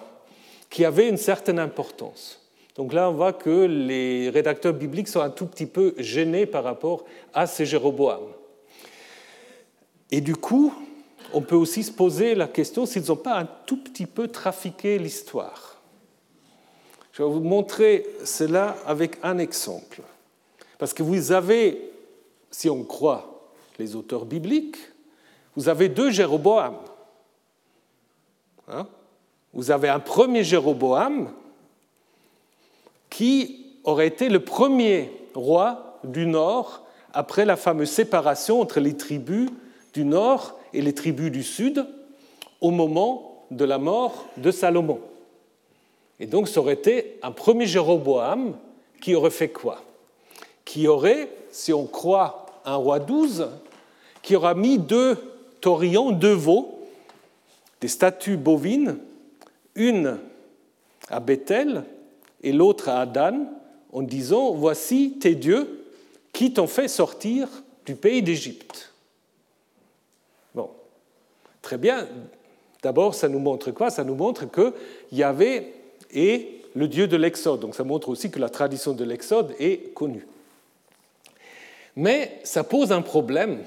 qui avait une certaine importance. Donc là, on voit que les rédacteurs bibliques sont un tout petit peu gênés par rapport à ces Jéroboam. Et du coup, on peut aussi se poser la question s'ils n'ont pas un tout petit peu trafiqué l'histoire. Je vais vous montrer cela avec un exemple. Parce que vous avez, si on croit les auteurs bibliques, vous avez deux Jéroboam. Hein? Vous avez un premier Jéroboam qui aurait été le premier roi du Nord après la fameuse séparation entre les tribus du Nord et les tribus du Sud au moment de la mort de Salomon. Et donc ça aurait été un premier Jéroboam qui aurait fait quoi? Qui aurait, si on croit un roi douze, qui aura mis deux taurillons, deux veaux, des statues bovines, une à Bethel et l'autre à Adan, en disant, voici tes dieux qui t'ont fait sortir du pays d'Égypte. Très bien. D'abord, ça nous montre quoi? Ça nous montre que Yahvé est le Dieu de l'Exode. Donc ça montre aussi que la tradition de l'Exode est connue. Mais ça pose un problème.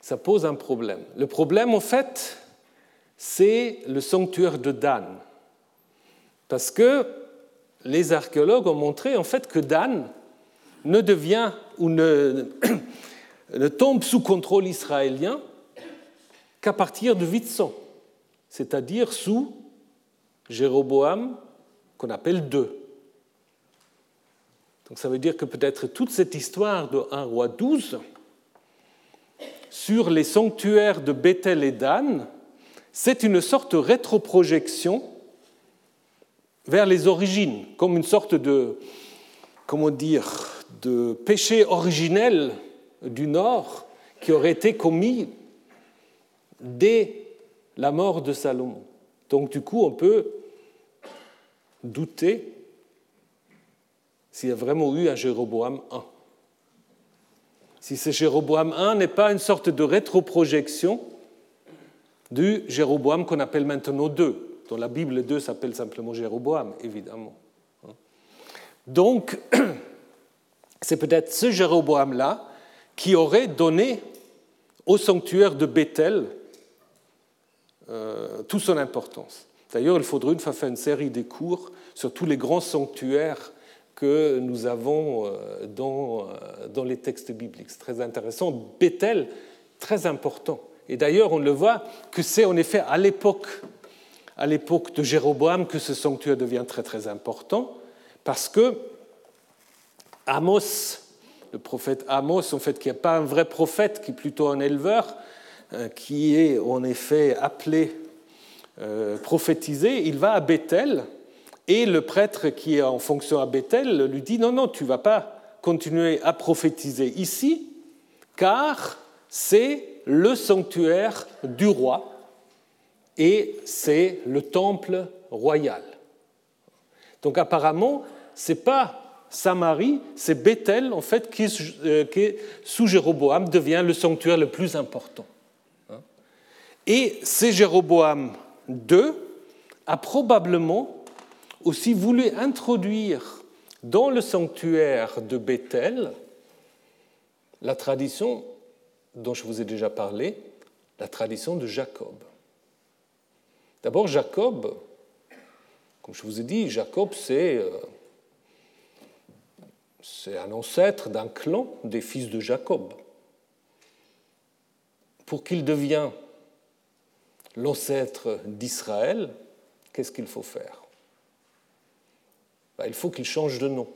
Ça pose un problème. Le problème, en fait, c'est le sanctuaire de Dan. Parce que les archéologues ont montré en fait que Dan ne devient ou ne, tombe sous contrôle israélien qu'à partir de 800, c'est-à-dire sous Jéroboam, qu'on appelle deux. Donc ça veut dire que peut-être toute cette histoire de 1 roi 12 sur les sanctuaires de Bethel et Dan, c'est une sorte de rétroprojection vers les origines, comme une sorte de, comment dire, de péché originel du Nord qui aurait été commis dès la mort de Salomon. Donc du coup, on peut douter s'il y a vraiment eu un Jéroboam I. Si ce Jéroboam I n'est pas une sorte de rétroprojection du Jéroboam qu'on appelle maintenant II. Dans la Bible, deux s'appelle simplement Jéroboam, évidemment. Donc, c'est peut-être ce Jéroboam-là qui aurait donné au sanctuaire de Bethel euh, son importance. D'ailleurs, il faudrait une fois faire une série de cours sur tous les grands sanctuaires que nous avons euh, dans, euh, dans les textes bibliques. C'est très intéressant. Bethel, très important. Et d'ailleurs, on le voit que c'est en effet à l'époque, à l'époque de Jéroboam que ce sanctuaire devient très très important, parce que Amos, le prophète Amos, en fait, qui n'est pas un vrai prophète, qui est plutôt un éleveur, qui est en effet appelé euh, prophétiser, il va à Bethel et le prêtre qui est en fonction à Bethel lui dit non, non, tu vas pas continuer à prophétiser ici, car c'est le sanctuaire du roi et c'est le temple royal. Donc apparemment, ce n'est pas Samarie, c'est Bethel en fait qui, euh, qui, sous Jéroboam devient le sanctuaire le plus important. Et c'est Jéroboam II a probablement aussi voulu introduire dans le sanctuaire de Bethel la tradition dont je vous ai déjà parlé, la tradition de Jacob. D'abord, Jacob, comme je vous ai dit, Jacob, c'est euh, c'est un ancêtre d'un clan des fils de Jacob. Pour qu'il devienne l'ancêtre d'Israël, qu'est-ce qu'il faut faire? Ben, Il faut qu'il change de nom.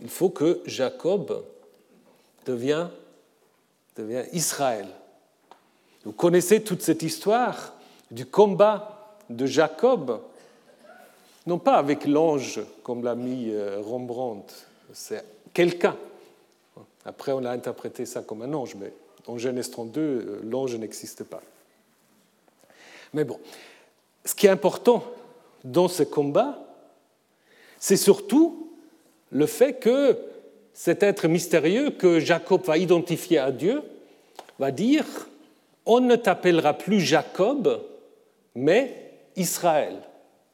Il faut que Jacob devienne Israël. Vous connaissez toute cette histoire du combat de Jacob, non pas avec l'ange comme l'a mis euh, Rembrandt, c'est quelqu'un. Après, on a interprété ça comme un ange, mais en Genèse 32, euh, l'ange n'existe pas. Mais bon, ce qui est important dans ce combat, c'est surtout le fait que cet être mystérieux que Jacob va identifier à Dieu va dire On ne t'appellera plus Jacob, mais Israël,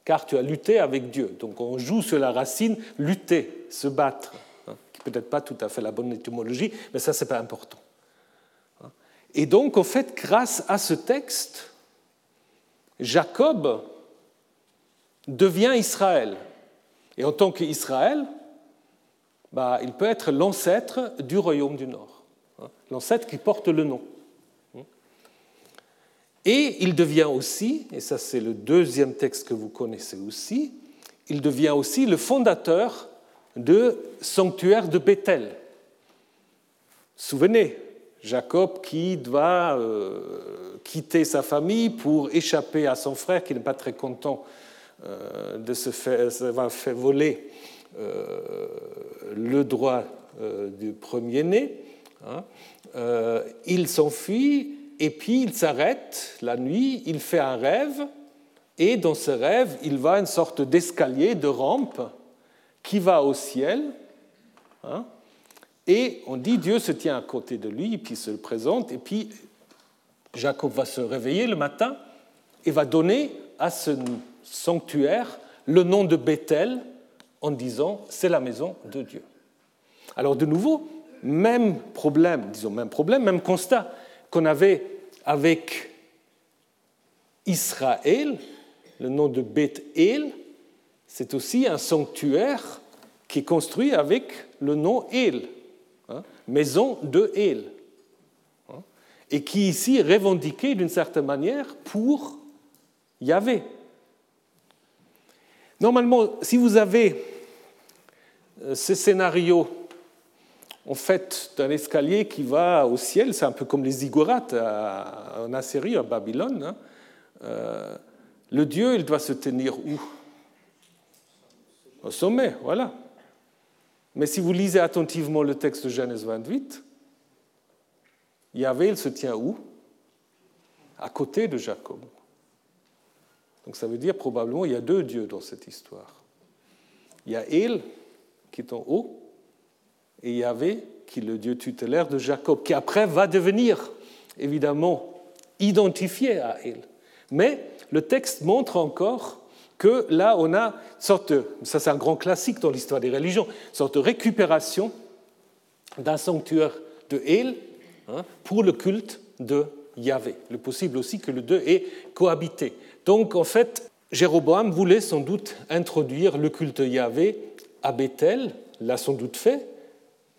car tu as lutté avec Dieu. Donc on joue sur la racine lutter, se battre, hein, qui peut-être pas tout à fait la bonne étymologie, mais ça, c'est pas important. Et donc, en fait, grâce à ce texte, Jacob devient Israël. Et en tant qu'Israël, bah, il peut être l'ancêtre du royaume du Nord, hein, l'ancêtre qui porte le nom. Et il devient aussi, et ça c'est le deuxième texte que vous connaissez aussi, il devient aussi le fondateur de sanctuaire de Bethel. Souvenez, Jacob qui doit euh, quitter sa famille pour échapper à son frère qui n'est pas très content euh, de se faire, faire voler euh, le droit du premier-né. Hein. Il s'enfuit et puis il s'arrête la nuit, il fait un rêve et dans ce rêve, il va à une sorte d'escalier, de rampe qui va au ciel. Hein. Et on dit Dieu se tient à côté de lui, puis se présente, et puis Jacob va se réveiller le matin et va donner à ce sanctuaire le nom de Bethel, en disant c'est la maison de Dieu. Alors de nouveau, même problème, disons même problème, même constat qu'on avait avec Israël, le nom de Beth-El, c'est aussi un sanctuaire qui est construit avec le nom El, maison de El, et qui ici est revendiqué d'une certaine manière pour Yahvé. Normalement, si vous avez ce scénario en fait d'un escalier qui va au ciel, c'est un peu comme les ziggourats en Assyrie, à Babylone. Hein. Euh, le Dieu, il doit se tenir où? Au sommet, voilà. Mais si vous lisez attentivement le texte de Genèse 28, Yahvé, il se tient où? À côté de Jacob. Donc ça veut dire probablement il y a deux dieux dans cette histoire. Il y a El qui est en haut et Yahvé qui est le dieu tutélaire de Jacob, qui après va devenir évidemment identifié à El. Mais le texte montre encore que là, on a une sorte, ça c'est un grand classique dans l'histoire des religions, une sorte de récupération d'un sanctuaire de El hein, pour le culte de Yahvé. Le possible aussi que le deux ait cohabité. Donc en fait, Jéroboam voulait sans doute introduire le culte Yahvé à Bethel, l'a sans doute fait,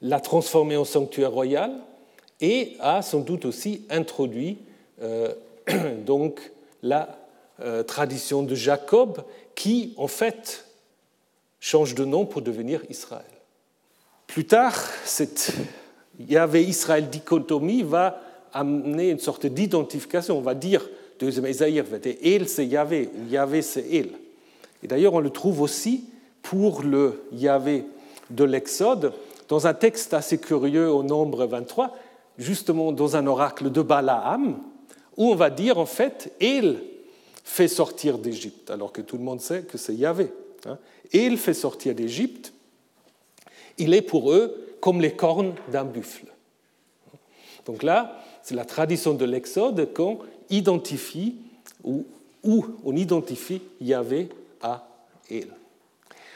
l'a transformé en sanctuaire royal et a sans doute aussi introduit euh, donc la euh, tradition de Jacob qui en fait change de nom pour devenir Israël. Plus tard, cette Yahvé Israël dichotomie va amener une sorte d'identification. On va dire, deuxième Esaïe, El c'est Yahvé, ou Yahvé c'est El. Et d'ailleurs, on le trouve aussi pour le Yahvé de l'Exode, dans un texte assez curieux au nombre 23, justement dans un oracle de Balaam, où on va dire en fait, il fait sortir d'Égypte, alors que tout le monde sait que c'est Yahvé. Hein. Il fait sortir d'Égypte, il est pour eux comme les cornes d'un buffle. Donc là, c'est la tradition de l'Exode qu'on identifie ou, on identifie Yahvé à Il.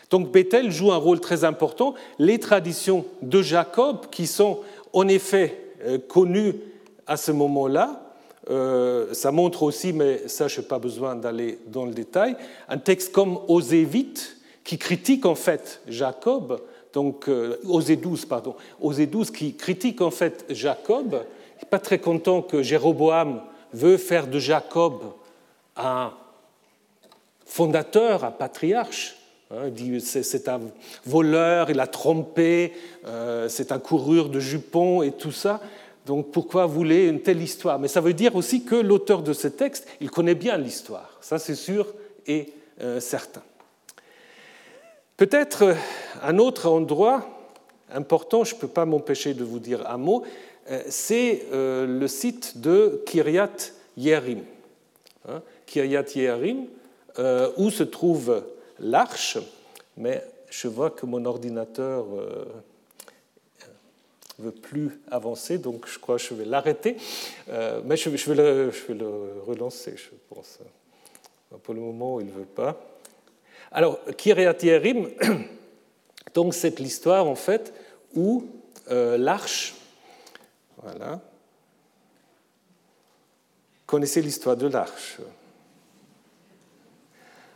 Donc Bethel joue un rôle très important. Les traditions de Jacob, qui sont en effet euh, connues à ce moment-là, euh, ça montre aussi, mais ça je n'ai pas besoin d'aller dans le détail, un texte comme Osée 8, qui critique en fait Jacob, donc euh, Osée 12, pardon, Osée 12 qui critique en fait Jacob, il n'est pas très content que Jéroboam veut faire de Jacob un fondateur, un patriarche, Hein, c'est un voleur, il a trompé, euh, c'est un coureur de jupons et tout ça. Donc pourquoi voulez une telle histoire? Mais ça veut dire aussi que l'auteur de ce texte, il connaît bien l'histoire. Ça c'est sûr et euh, certain. Peut-être euh, un autre endroit important, je ne peux pas m'empêcher de vous dire un mot, c'est le site de Kiryat Yerim. Hein, Kiryat Yerim, où se trouve l'arche, mais je vois que mon ordinateur euh, veut plus avancer, donc je crois que je vais l'arrêter. Euh, mais je, vais le, je, vais le, relancer, je pense. Pour le moment, il ne veut pas. Alors, Kiryat Yerim, donc c'est l'histoire en fait où euh, l'arche, voilà, connaissez l'histoire de l'arche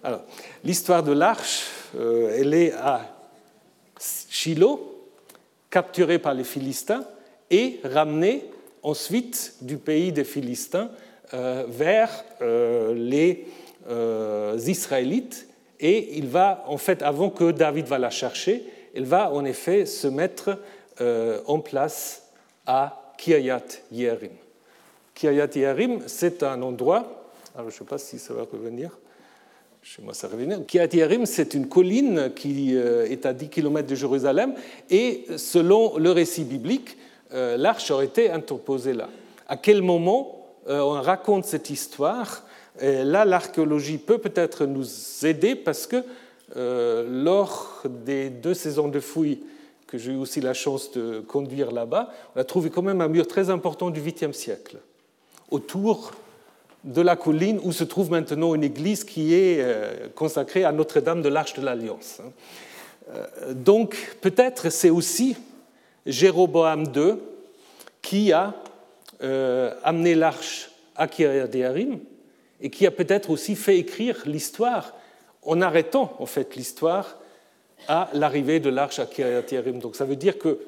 alors, l'histoire de l'arche, euh, elle est à Shiloh, capturée par les Philistins et ramenée ensuite du pays des Philistins euh, vers euh, les Israélites. Et il va, en fait, avant que David va la chercher, elle va en effet se mettre en place à Kiryat Yerim. Kiryat Yerim, c'est un endroit, alors je ne sais pas si ça va revenir, chez moi ça revient. Kiryat Yerim, c'est une colline qui euh, est à 10 km de Jérusalem, et selon le récit biblique, euh, l'arche aurait été interposée là. À quel moment euh, on raconte cette histoire Là, l'archéologie peut peut-être nous aider parce que lors des deux saisons de fouilles que j'ai eu aussi la chance de conduire là-bas, on a trouvé quand même un mur très important du 8e siècle, autour de la colline où se trouve maintenant une église qui est euh, consacrée à Notre-Dame de l'Arche de l'Alliance. Hein. Euh, donc peut-être c'est aussi Jéroboam II qui a euh, amené l'arche à Kiryat et qui a peut-être aussi fait écrire l'histoire en arrêtant en fait l'histoire à l'arrivée de l'arche à Kiryat Donc ça veut dire que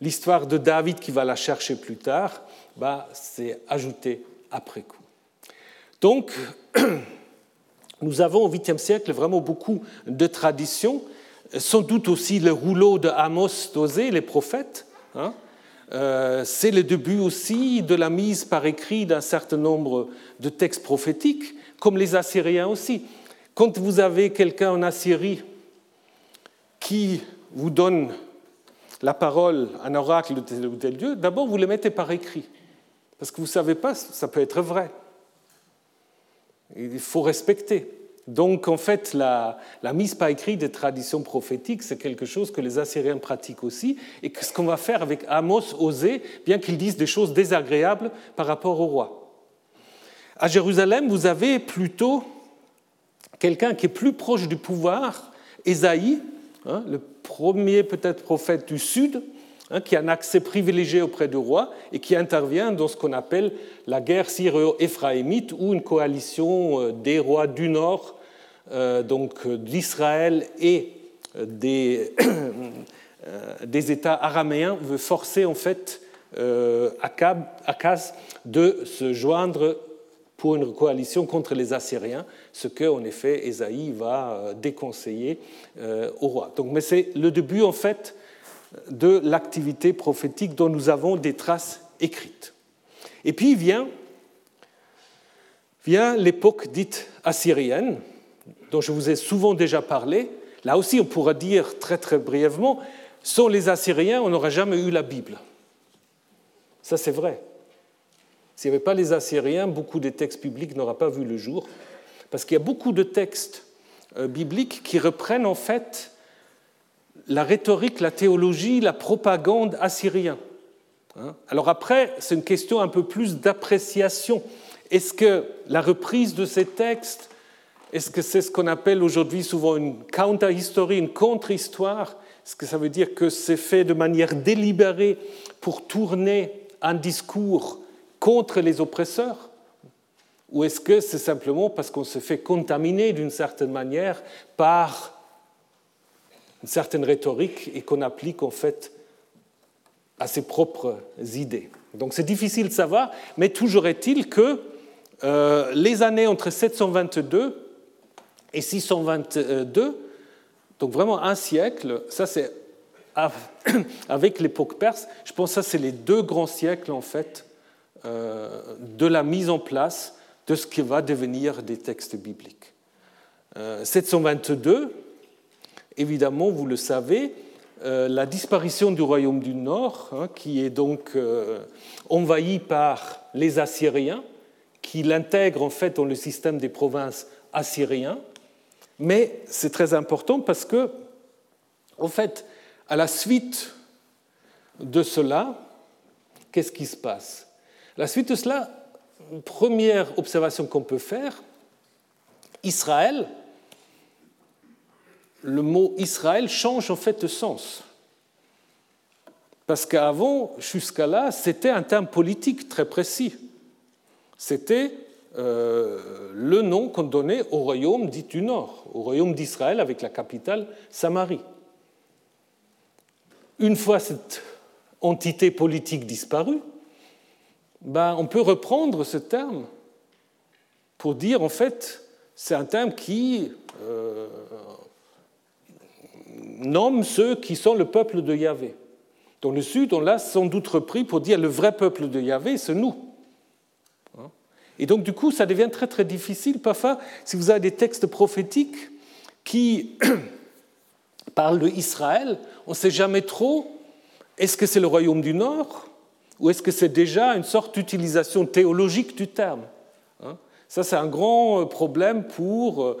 l'histoire de David qui va la chercher plus tard, bah, c'est ajouté après coup. Donc, nous avons au 8e siècle vraiment beaucoup de traditions sans doute aussi le rouleau de Amos d'Osée, les prophètes. Hein. Euh, c'est le début aussi de la mise par écrit d'un certain nombre de textes prophétiques, comme les Assyriens aussi. Quand vous avez quelqu'un en Assyrie qui vous donne la parole, un oracle de tel ou tel Dieu, d'abord vous le mettez par écrit. Parce que vous ne savez pas, ça peut être vrai. Il faut respecter. Donc en fait, la, mise par écrit des traditions prophétiques, c'est quelque chose que les Assyriens pratiquent aussi, et ce qu'on va faire avec Amos, Osée, bien qu'ils disent des choses désagréables par rapport au roi. À Jérusalem, vous avez plutôt quelqu'un qui est plus proche du pouvoir, Ésaïe, hein, le premier peut-être prophète du Sud, hein, qui a un accès privilégié auprès du roi et qui intervient dans ce qu'on appelle la guerre syro-éphraïmite ou une coalition euh, des rois du Nord, euh, donc euh, d'Israël et des, États araméens, veut forcer en fait Akaz de se joindre pour une coalition contre les Assyriens, ce que, en effet, Ésaïe va euh, déconseiller euh, au roi. Donc, mais c'est le début, en fait, de l'activité prophétique dont nous avons des traces écrites. Et puis vient, vient l'époque dite assyrienne, dont je vous ai souvent déjà parlé. Là aussi, on pourra dire très très brièvement, sans les Assyriens, on n'aurait jamais eu la Bible. Ça, c'est vrai. S'il n'y avait pas les Assyriens, beaucoup des textes bibliques n'auraient pas vu le jour, parce qu'il y a beaucoup de textes euh, bibliques qui reprennent en fait la rhétorique, la théologie, la propagande assyrienne. Hein? Alors après, c'est une question un peu plus d'appréciation. Est-ce que la reprise de ces textes, est-ce que c'est ce qu'on appelle aujourd'hui souvent une counter-history, une contre-histoire? Est-ce que ça veut dire que c'est fait de manière délibérée pour tourner un discours contre les oppresseurs? Ou est-ce que c'est simplement parce qu'on se fait contaminer d'une certaine manière par une certaine rhétorique et qu'on applique en fait à ses propres idées Donc c'est difficile de savoir, mais toujours est-il que euh, les années entre 722 et 622, donc vraiment un siècle, ça c'est avec l'époque perse, je pense que ça c'est les deux grands siècles en fait euh, de la mise en place de ce qui va devenir des textes bibliques. 722, euh, évidemment, vous le savez, euh, la disparition du royaume du Nord, hein, qui est donc envahi par les Assyriens, qui l'intègrent en fait dans le système des provinces assyriens. Mais c'est très important parce que, en fait, à la suite de cela, qu'est-ce qui se passe? La suite de cela, première observation qu'on peut faire, Israël, le mot Israël change en fait de sens. Parce qu'avant, jusqu'à là, c'était un terme politique très précis. C'était euh, le nom qu'on donnait au royaume dit du Nord, au royaume d'Israël avec la capitale Samarie. Une fois cette entité politique disparue, ben, on peut reprendre ce terme pour dire en fait c'est un terme qui euh, nomme ceux qui sont le peuple de Yahvé. Dans le sud, on l'a sans doute repris pour dire le vrai peuple de Yahvé, c'est nous. Hein? Et donc du coup, ça devient très très difficile. Parfois, si vous avez des textes prophétiques qui parlent d'Israël, on ne sait jamais trop, est-ce que c'est le royaume du Nord ou est-ce que c'est déjà une sorte d'utilisation théologique du terme? Hein? Ça, c'est un grand euh, problème pour euh,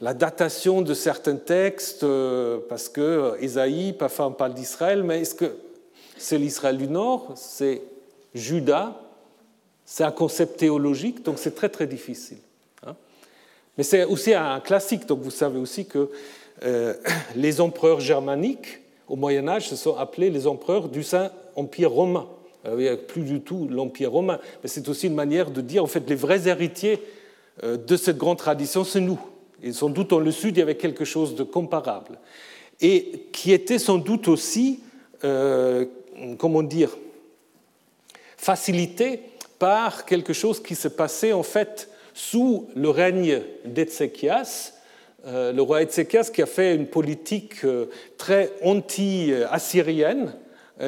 la datation de certains textes, euh, parce que Isaïe, parfois on parle d'Israël, mais est-ce que c'est l'Israël du Nord C'est Judas C'est un concept théologique, donc c'est très très difficile. Hein mais c'est aussi un classique, donc vous savez aussi que les empereurs germaniques, au Moyen Âge, se sont appelés les empereurs du Saint-Empire romain. Euh, il n'y a plus du tout l'Empire romain, mais c'est aussi une manière de dire, en fait, les vrais héritiers euh, de cette grande tradition, c'est nous. Et sans doute dans le Sud, il y avait quelque chose de comparable. Et qui était sans doute aussi, euh, comment dire, facilité par quelque chose qui se passait en fait sous le règne d'Ézéchias, euh, le roi Ézéchias qui a fait une politique euh, très anti-assyrienne,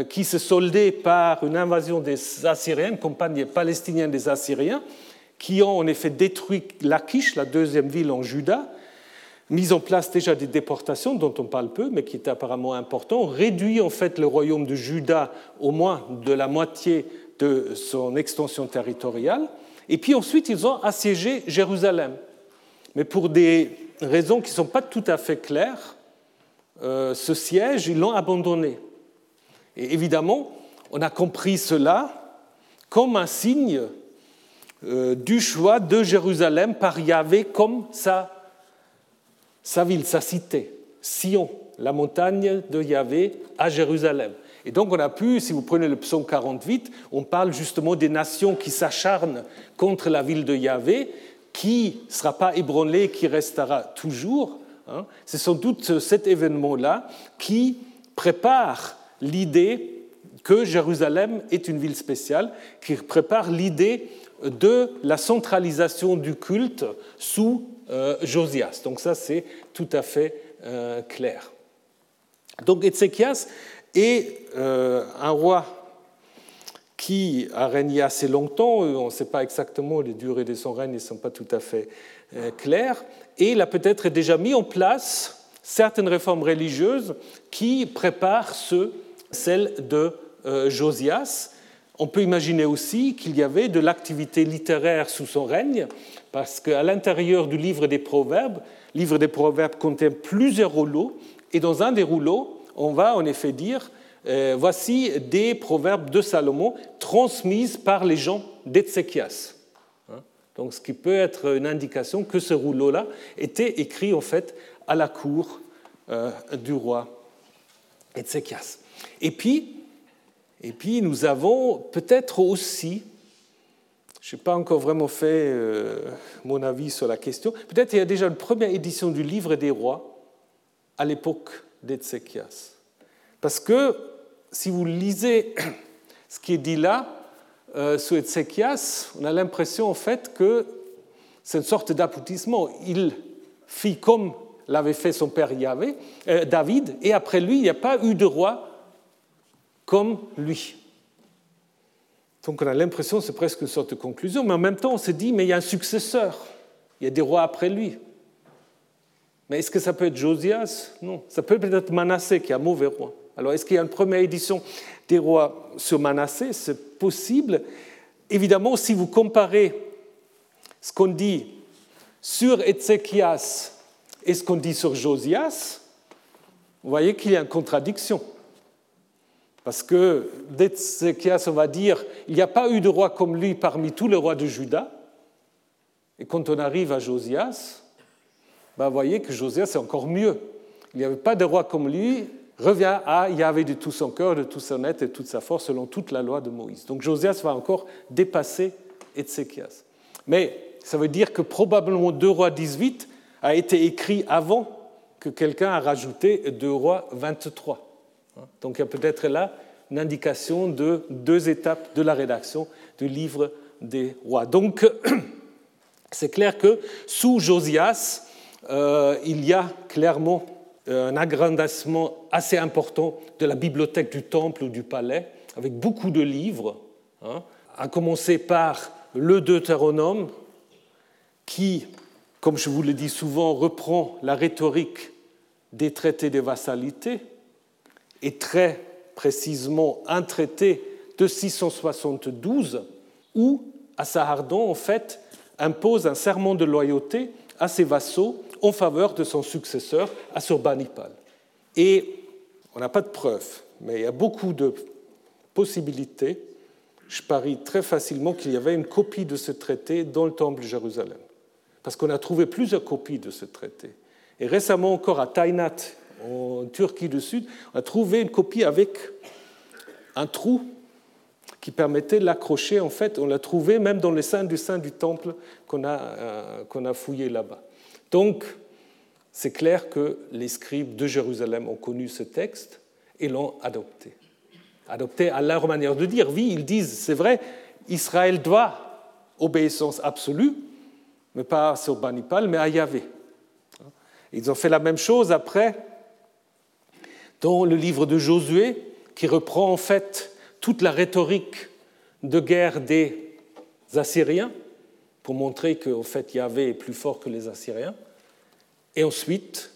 qui se soldait par une invasion des Assyriens, campagne palestinienne des Assyriens, qui ont en effet détruit Lachish, la deuxième ville en Juda, mis en place déjà des déportations dont on parle peu, mais qui étaient apparemment importants, réduit en fait le royaume de Juda au moins de la moitié de son extension territoriale, et puis ensuite ils ont assiégé Jérusalem. Mais pour des raisons qui ne sont pas tout à fait claires, euh, ce siège, ils l'ont abandonné. Et évidemment, on a compris cela comme un signe du choix de Jérusalem par Yahvé comme sa, sa ville, sa cité, Sion, la montagne de Yahvé à Jérusalem. Et donc on a pu, si vous prenez le psaume 48, on parle justement des nations qui s'acharnent contre la ville de Yahvé, qui ne sera pas ébranlée, qui restera toujours. C'est sans doute cet événement-là qui prépare l'idée que Jérusalem est une ville spéciale, qui prépare l'idée de la centralisation du culte sous euh, Josias. Donc ça, c'est tout à fait euh, clair. Donc Ézéchias est euh, un roi qui a régné assez longtemps, on ne sait pas exactement les durées de son règne, ne sont pas tout à fait claires, et il a peut-être déjà mis en place certaines réformes religieuses qui préparent ce, celle de Josias, on peut imaginer aussi qu'il y avait de l'activité littéraire sous son règne, parce qu'à l'intérieur du livre des Proverbes, le livre des Proverbes contient plusieurs rouleaux, et dans un des rouleaux, on va en effet dire euh, voici des proverbes de Salomon transmises par les gens d'Ézéchias. Hein? Donc, ce qui peut être une indication que ce rouleau-là était écrit en fait à la cour euh, du roi Ézéchias. Et puis, et puis nous avons peut-être aussi, je n'ai pas encore vraiment fait euh, mon avis sur la question, peut-être il y a déjà une première édition du livre des rois à l'époque d'Ézéchias. Parce que si vous lisez ce qui est dit là, euh, sur Ézéchias, on a l'impression en fait que c'est une sorte d'aboutissement. Il fit comme l'avait fait son père Yahvé, euh, David, et après lui, il n'y a pas eu de roi comme lui. Donc on a l'impression, c'est presque une sorte de conclusion, mais en même temps on se dit, mais il y a un successeur, il y a des rois après lui. Mais est-ce que ça peut être Josias? Non, ça peut peut-être Manassé qui est un mauvais roi. Alors est-ce qu'il y a une première édition des rois sur Manassé? C'est possible. Évidemment, si vous comparez ce qu'on dit sur Ézéchias et ce qu'on dit sur Josias, vous voyez qu'il y a une contradiction. Parce que d'Ézéchias, on va dire, il n'y a pas eu de roi comme lui parmi tous les rois de Juda. Et quand on arrive à Josias, ben, vous voyez que Josias est encore mieux. Il n'y avait pas de roi comme lui, revient à il y avait de tout son cœur, de tout son être et de toute sa force selon toute la loi de Moïse. Donc Josias va encore dépasser Ézéchias. Mais ça veut dire que probablement 2 rois 18 a été écrit avant que quelqu'un a rajouté 2 rois 23. Donc il y a peut-être là une indication de deux étapes de la rédaction du livre des rois. Donc c'est clair que sous Josias, euh, il y a clairement un agrandissement assez important de la bibliothèque du temple ou du palais, avec beaucoup de livres, hein, à commencer par le Deutéronome, qui, comme je vous le dis souvent, reprend la rhétorique des traités de vassalité, et très précisément un traité de 672 où Assahardon, en fait, impose un serment de loyauté à ses vassaux en faveur de son successeur, Assurbanipal. Et on n'a pas de preuves, mais il y a beaucoup de possibilités. Je parie très facilement qu'il y avait une copie de ce traité dans le temple de Jérusalem, parce qu'on a trouvé plusieurs copies de ce traité. Et récemment encore à Tainat, en Turquie du Sud, on a trouvé une copie avec un trou qui permettait de l'accrocher. En fait, on l'a trouvé même dans les saints du sein du temple qu'on a, euh, qu'on a fouillé là-bas. Donc, c'est clair que les scribes de Jérusalem ont connu ce texte et l'ont adopté. Adopté à leur manière de dire. Oui, ils disent, c'est vrai, Israël doit obéissance absolue, mais pas sur Banipal, mais à Yahvé. Ils ont fait la même chose après dans le livre de Josué, qui reprend en fait toute la rhétorique de guerre des Assyriens, pour montrer qu'en fait Yahvé est plus fort que les Assyriens. Et ensuite,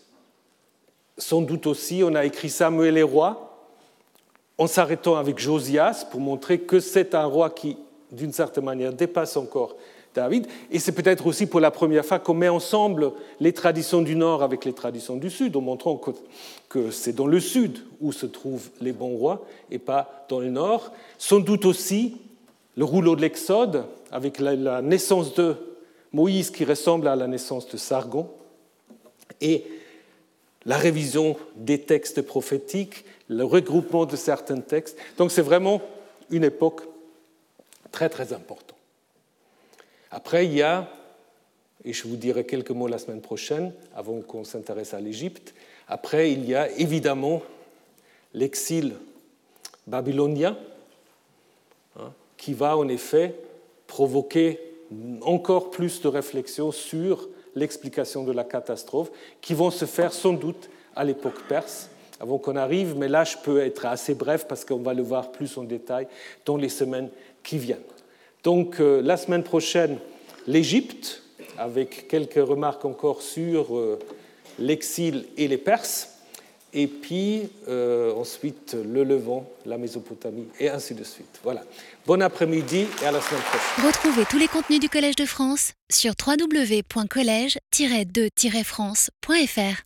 sans doute aussi, on a écrit Samuel et roi, en s'arrêtant avec Josias pour montrer que c'est un roi qui, d'une certaine manière, dépasse encore David. Et c'est peut-être aussi pour la première fois qu'on met ensemble les traditions du Nord avec les traditions du Sud, en montrant que, c'est dans le Sud où se trouvent les bons rois et pas dans le Nord. Sans doute aussi le rouleau de l'Exode avec la, naissance de Moïse qui ressemble à la naissance de Sargon et la révision des textes prophétiques, le regroupement de certains textes. Donc c'est vraiment une époque très très importante. Après, il y a, et je vous dirai quelques mots la semaine prochaine, avant qu'on s'intéresse à l'Égypte, après, il y a évidemment l'exil babylonien, hein, qui va en effet provoquer encore plus de réflexions sur l'explication de la catastrophe, qui vont se faire sans doute à l'époque perse, avant qu'on arrive, mais là je peux être assez bref parce qu'on va le voir plus en détail dans les semaines qui viennent. Donc euh, la semaine prochaine, l'Égypte, avec quelques remarques encore sur euh, l'exil et les Perses, et puis euh, ensuite le Levant, la Mésopotamie, et ainsi de suite. Voilà. Bon après-midi et à la semaine prochaine. Retrouvez tous les contenus du Collège de France sur www.colège-2-france.fr.